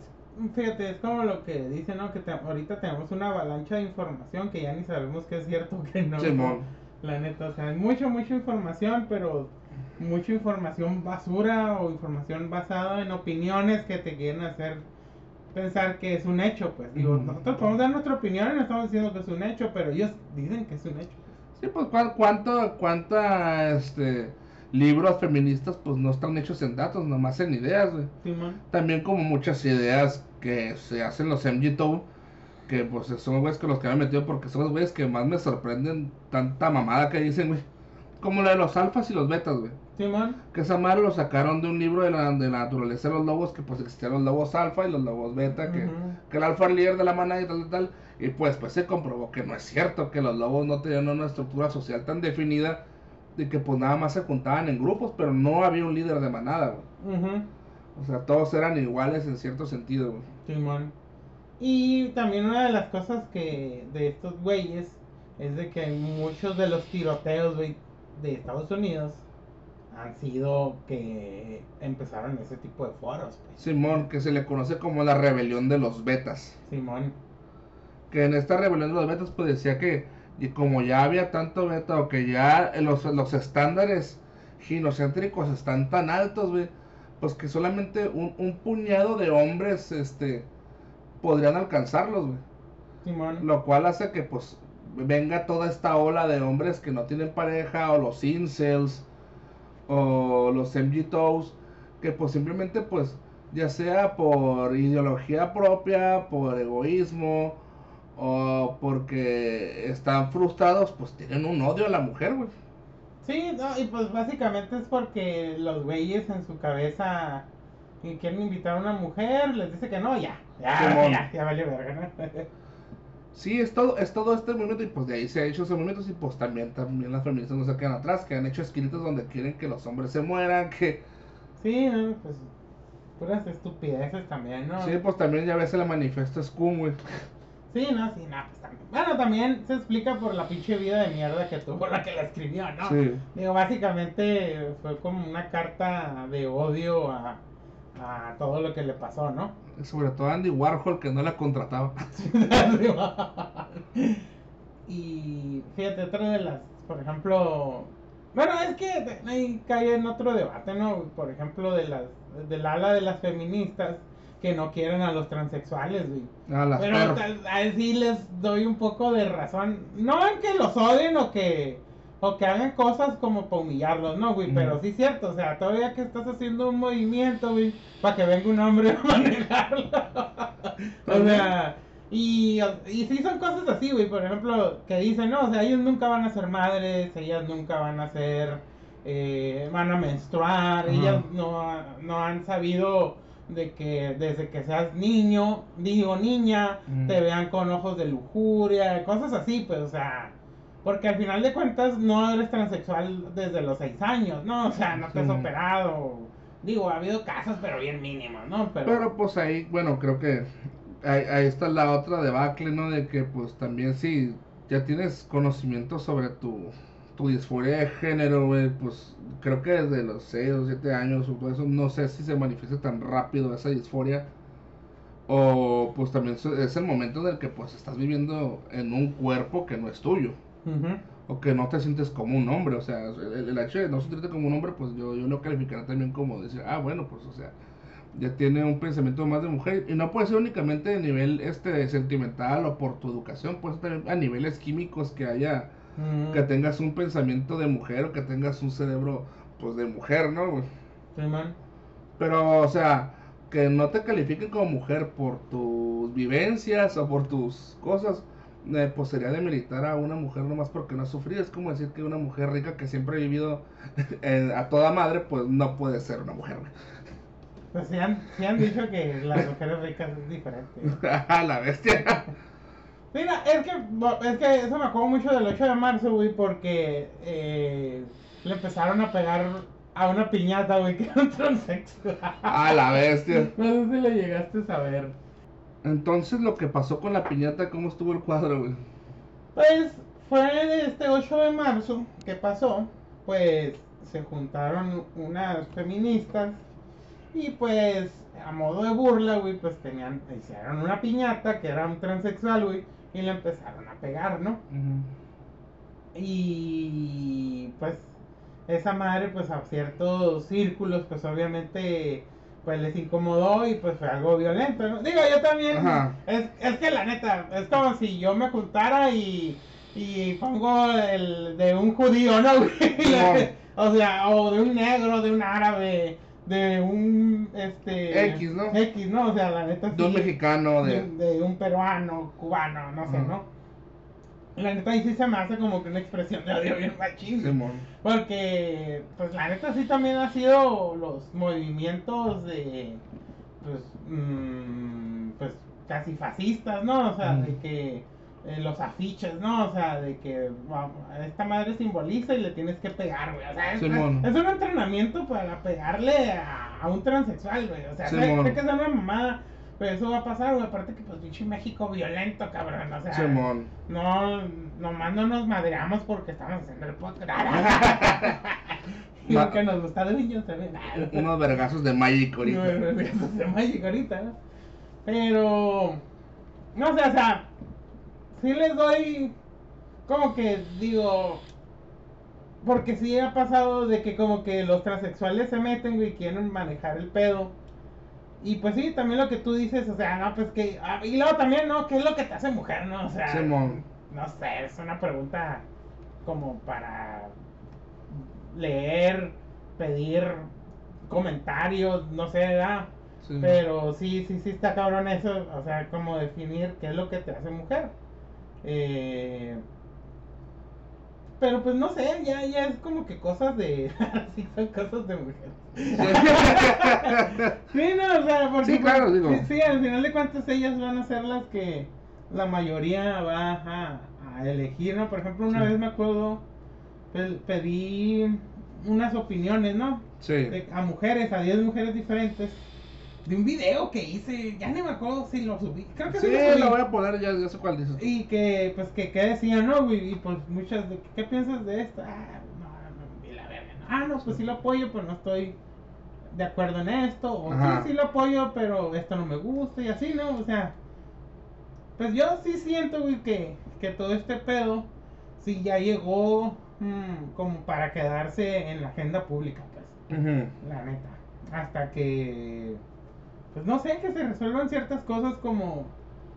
Fíjate, es como lo que dice, ¿no? Que te- ahorita tenemos una avalancha de información que ya ni sabemos qué es cierto o qué no. Simón. La neta, o sea, hay mucha, mucha información, pero mucha información basura o información basada en opiniones que te quieren hacer pensar que es un hecho, pues. Digo, nosotros podemos dar nuestra opinión y no estamos diciendo que es un hecho, pero ellos dicen que es un hecho. Sí, pues ¿cuán- cuánto, cuánta, este, libros feministas pues no están hechos en datos, nomás en ideas, güey. También como muchas ideas que se hacen los MGTOW, que pues son güeyes que los que me he metido porque son los güeyes que más me sorprenden tanta mamada que dicen, güey. Como la de los alfas y los betas, güey. Simón. Que esa madre lo sacaron de un libro de la, de la naturaleza de los lobos, que pues existían los lobos alfa y los lobos beta, que, que el alfa era el líder de la manada y tal, tal, tal. Y pues, pues se comprobó que no es cierto, que los lobos no tenían una estructura social tan definida de que pues nada más se juntaban en grupos, pero no había un líder de manada, güey. O sea, todos eran iguales en cierto sentido, güey. Simón. Y también una de las cosas que de estos güeyes es de que muchos de los tiroteos, güey, de Estados Unidos han sido que empezaron ese tipo de foros, pues. Simón, que se le conoce como la rebelión de los betas. Simón. que en esta rebelión de los betas pues decía que y como ya había tanto beta o que ya los, los estándares ginocéntricos están tan altos, güey, pues que solamente un, un puñado de hombres este podrían alcanzarlos, güey. Lo cual hace que pues venga toda esta ola de hombres que no tienen pareja o los incels o los MGTOWs que pues simplemente pues ya sea por ideología propia, por egoísmo o porque están frustrados, pues tienen un odio a la mujer, güey. Sí, no, y pues básicamente es porque los güeyes en su cabeza quieren invitar a una mujer, les dice que no, ya. Ya, ya, ya vale verga, ¿no? Sí, es todo, es todo este movimiento y pues de ahí se ha hecho ese movimiento y pues también, también las feministas no se quedan atrás, que han hecho escritos donde quieren que los hombres se mueran, que Sí, no, pues puras estupideces también, ¿no? sí, pues también ya ves el manifiesto Scum, güey. Sí, no, sí, no, pues también. Bueno, también se explica por la pinche vida de mierda que tuvo la que la escribió, ¿no? Sí. Digo, básicamente fue como una carta de odio a, a todo lo que le pasó, ¿no? Sobre todo Andy Warhol que no la contrataba. Y fíjate, otra de las, por ejemplo, bueno, es que ahí cae en otro debate, ¿no? Por ejemplo, de las, del ala de las feministas que no quieren a los transexuales, güey. A Pero tal- ahí sí les doy un poco de razón. No en que los odien o que o que hagan cosas como para humillarlos, no, güey. Pero sí es cierto, o sea, todavía que estás haciendo un movimiento, güey, para que venga un hombre a manejarlo. o sea, y, y sí son cosas así, güey. Por ejemplo, que dicen, no, o sea, ellos nunca van a ser madres, ellas nunca van a ser, eh, van a menstruar, ellas no, no han sabido de que desde que seas niño, digo niña, Mm. te vean con ojos de lujuria, cosas así, pues, o sea, porque al final de cuentas no eres transexual desde los seis años, ¿no? O sea, no te has Sí. operado, digo, ha habido casos, pero bien mínimos, ¿no? Pero, Pero pues ahí, bueno, creo que ahí, ahí está la otra debacle, ¿no? De que pues también si ya tienes conocimiento sobre tu, tu disforia de género, güey, pues creo que desde los 6 o 7 años o todo eso, no sé si se manifiesta tan rápido esa disforia. O pues también es- el momento en el que pues estás viviendo en un cuerpo que no es tuyo. O que no te sientes como un hombre, o sea, el, el hecho de no sentirte como un hombre, pues yo, yo lo calificaría también como decir, ah, bueno, pues, o sea, ya tiene un pensamiento más de mujer, y no puede ser únicamente a nivel este sentimental o por tu educación, puede ser también a niveles químicos que haya, Mm, que tengas un pensamiento de mujer o que tengas un cerebro, pues, de mujer, ¿no? güey? sí, man. Pero, o sea, que no te califiquen como mujer por tus vivencias o por tus cosas, eh, pues sería demeritar a una mujer nomás porque no ha sufrido. Es como decir que una mujer rica que siempre ha vivido eh, a toda madre, pues no puede ser una mujer. Pues sí han, sí han dicho que las mujeres ricas es diferente. A la bestia. Mira, es que, es que eso me acuerdo mucho del 8 de marzo, güey, porque eh, le empezaron a pegar a una piñata, güey, que era un transexual. A la bestia. No sé si lo llegaste a saber. Entonces, lo que pasó con la piñata, ¿cómo estuvo el cuadro, güey? Pues fue este 8 de marzo que pasó, pues se juntaron unas feministas y pues a modo de burla, güey, pues tenían, hicieron una piñata que era un transexual, güey, y le empezaron a pegar, ¿no? Y pues esa madre pues a ciertos círculos pues obviamente pues les incomodó y pues fue algo violento, ¿no? Digo, yo también, Ajá. es, es que la neta, es como si yo me juntara y, y pongo el de un judío, ¿no? o sea, o de un negro, de un árabe, de un, este... X, ¿no? X, ¿no? O sea, la neta De un sí, mexicano, de, de... de un peruano, cubano, no sé. ¿no? La neta ahí sí se me hace como que una expresión de odio bien machín. Porque, pues la neta sí también ha sido los movimientos de, pues, mm, pues casi fascistas, ¿no? O sea, de que eh, los afiches, ¿no? O sea, de que vamos, esta madre simboliza y le tienes que pegar, güey. O sea, es, un entrenamiento para pegarle a, a un transexual, güey. O sea, sé, sé que es una mamada, pero eso va a pasar, güey. Aparte que, pues, pinche México violento, cabrón. O sea, Simón. no, nomás no nos madreamos porque estamos haciendo el podcast. y Ma- porque nos gusta de niños también. Unos vergazos de Magic ahorita. No, eso se Magic ahorita, ¿no? Pero, no sé, o sea, sí les doy como que digo, porque sí ha pasado de que como que los transexuales se meten, güey, y quieren manejar el pedo. Y pues sí, también lo que tú dices, o sea, no, pues que, ah, y luego también, ¿no? ¿Qué es lo que te hace mujer, no? O sea, Simón. no sé, es una pregunta como para leer, pedir comentarios, no sé, ¿verdad? Sí. Pero sí, sí, sí está cabrón eso, o sea, como definir qué es lo que te hace mujer. Eh, pero pues no sé, ya, ya es como que cosas de... sí, son cosas de mujer. Sí, no, o sea, porque... Sí, claro, pues, digo. Sí, sí, al final de cuentas ellas van a ser las que la mayoría va a, a elegir, ¿no? Por ejemplo, una Sí. vez me acuerdo, pe- pedí unas opiniones, ¿no? Sí. de- a mujeres, a 10 mujeres diferentes, de un video que hice, ya ni me acuerdo si lo subí, creo que sí, Sí, lo subí. lo voy a poner, ya, ya sé cuál dices. Y que, pues, que, que decían, ¿no? güey? Y pues muchas de, ¿qué piensas de esto? Ah, no, no, la verga, no. Ah, no, pues sí lo apoyo, pero no estoy de acuerdo en esto. O Ajá. sí, sí lo apoyo, pero esto no me gusta y así, ¿no? O sea, Pues yo sí siento, güey, que, que todo este pedo, sí ya llegó mm, como para quedarse en la agenda pública, pues. Ujú. La neta. Hasta que. Pues no sé, que se resuelvan ciertas cosas como.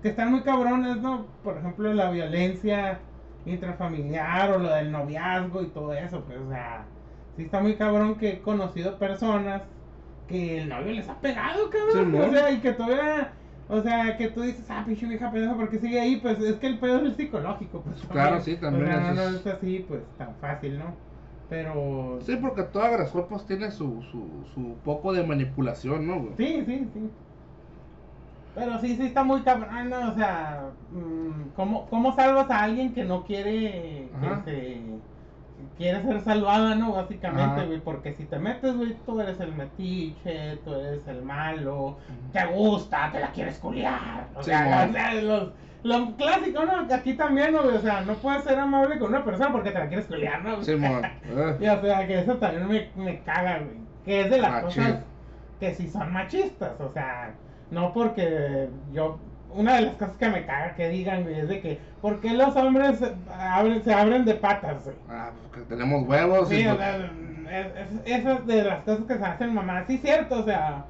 Que están muy cabrones, ¿no? Por ejemplo, la violencia intrafamiliar o lo del noviazgo y todo eso, pues, o sea. Sí está muy cabrón que he conocido personas que el novio les ha pegado, cabrón. Sí, o ¿no? sea, y que todavía. O sea, que tú dices, ah, pinche vieja pendeja, ¿por qué sigue ahí? Pues es que el pedo es el psicológico, pues. Claro, sí, también O sea, no es- es así, pues, tan fácil, ¿no? Pero. Sí, porque todo agresor pues tiene su, su, su poco de manipulación, ¿no, güey? Sí, sí, sí. Pero sí, sí está muy cabrón, ¿no? O sea, mm, ¿cómo, ¿cómo salvas a alguien que no quiere que se... quiere ser salvada, ¿no? Básicamente, güey, porque si te metes, güey, tú eres el metiche, tú eres el malo, te gusta, te la quieres culiar. O Sí, sea, o sea, los, lo clásico, ¿no? Que Aquí también, ¿no? O sea, no puedes ser amable con una persona porque te la quieres culiar, ¿no? Eh. Y o sea, que eso también me, me caga, güey. Que es de las Machín. cosas que sí son machistas, o sea, no porque yo. Una de las cosas que me caga que digan, güey, es de que, ¿por qué los hombres se abren, se abren de patas, güey? Ah, pues que tenemos huevos. y Sí, o pues- sea, es, es- esas de las cosas que se hacen mamá, sí, cierto, o sea,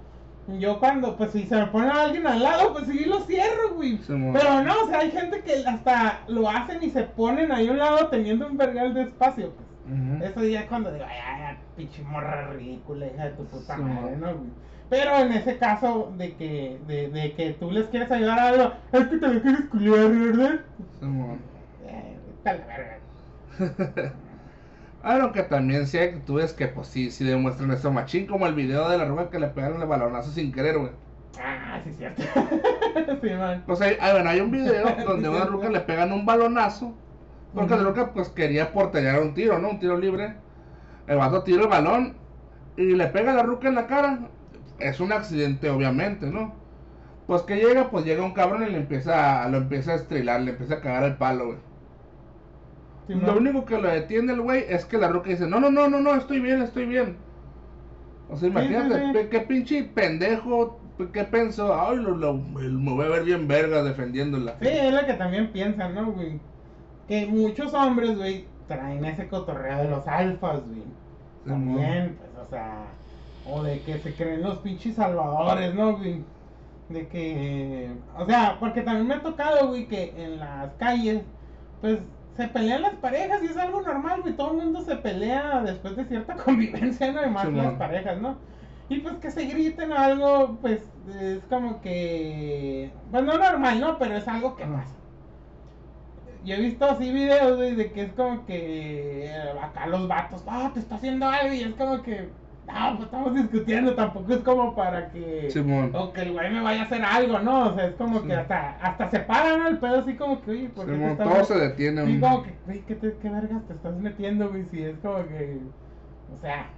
yo cuando, pues si se me pone alguien al lado, pues sí lo cierro, güey. Pero no, o sea, hay gente que hasta lo hacen y se ponen ahí a un lado teniendo un vergal de espacio, pues. Ujú. Eso ya es cuando digo, ay, ay, pinche morra ridícula, hija de tu puta Sí, madre. ¿no? güey? Pero en ese caso de que, de, de que tú les quieres ayudar a algo, es que te lo quieres culiar, ¿verdad? Simón. Eh, a la verga. Claro que también sí hay actitudes que pues sí, sí demuestran eso machín, como el video de la ruga que le pegaron el balonazo sin querer, güey. Ah, sí, cierto. sí, man. Pues hay, hay- bueno, hay un video donde a una ruca le pegan un balonazo, porque la ruca pues quería portear un tiro, ¿no? Un tiro libre. El vato tira el balón y le pega a la ruca en la cara. Es un accidente, obviamente, ¿no? Pues que llega, pues llega un cabrón y le empieza, lo empieza a estrilar, le empieza a cagar el palo, güey. Sí, Lo único que lo detiene el güey es que la ruca dice, no, no, no, no, no, estoy bien, estoy bien. O sea, imagínate, sí, sí. qué pinche pendejo, qué pensó, ay, lo, lo- me voy a ver bien verga defendiéndola. Sí, es lo que también piensan, ¿no, güey? Que muchos hombres, güey, traen ese cotorreo de los alfas, güey. También, pues, o sea, o de que se creen los pinches salvadores, ¿no, güey? De que, o sea, porque también me ha tocado, güey, que en las calles, pues, se pelean las parejas y es algo normal, güey. Todo el mundo se pelea después de cierta convivencia, ¿no? Además, Simón. las parejas, ¿no? Y pues que se griten o algo, pues, es como que, pues, no normal, ¿no? Pero es algo que pasa. Yo he visto así videos, güey, de que es como que eh, acá los vatos, ah, te está haciendo algo, y es como que, no, pues estamos discutiendo, tampoco es como para que, Simón. o que el güey me vaya a hacer algo, ¿no? O sea, es como Sí. que hasta, hasta se para, ¿no? El pedo así como que, oye, ¿por qué te Simón, estás todo se detiene. Sí, como que, güey, ¿qué, te- qué vergas te estás metiendo, güey? Si es como que, o sea,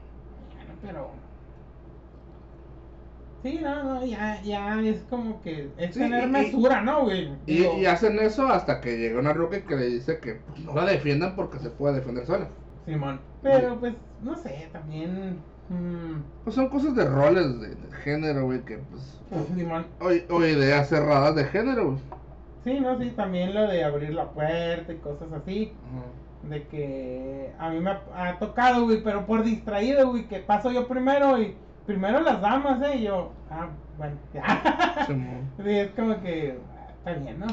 bueno, pero... Sí, no, no, ya, ya es como que es Sí, tener y- mesura, ¿no, güey? Y, Digo, y hacen eso hasta que llega una ruca que le dice que pues, no la defiendan porque se puede defender sola. Simón. Pero pues, no sé, también. Mm, Pues son cosas de roles de, de género, güey, que pues... Simón. O, o ideas cerradas de género, güey. Sí, no, sí, también lo de abrir la puerta y cosas así. De que a mí me ha, ha tocado, güey, pero por distraído, güey, que paso yo primero y primero las damas, ¿eh? Y yo, ah, bueno, ya. Sí, es como que ah, está bien, ¿no?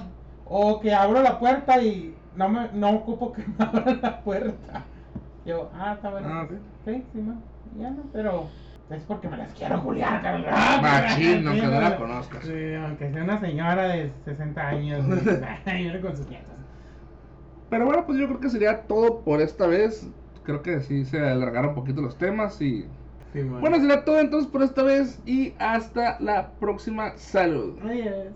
O que abro la puerta y no me no ocupo que me abran la puerta. Yo, ah, está bueno. Ah. Sí, sí, no. Ya no, pero es porque me las quiero juliar, cabrón. Ah, Machín, sí, aunque no la conozcas. Sí, aunque sea una señora de 60 años, con sus nietos. Pero bueno, pues yo creo que sería todo por esta vez. Creo que sí se alargaron un poquito los temas y... Sí. Bueno, será todo entonces por esta vez y hasta la próxima. Salud. Adiós.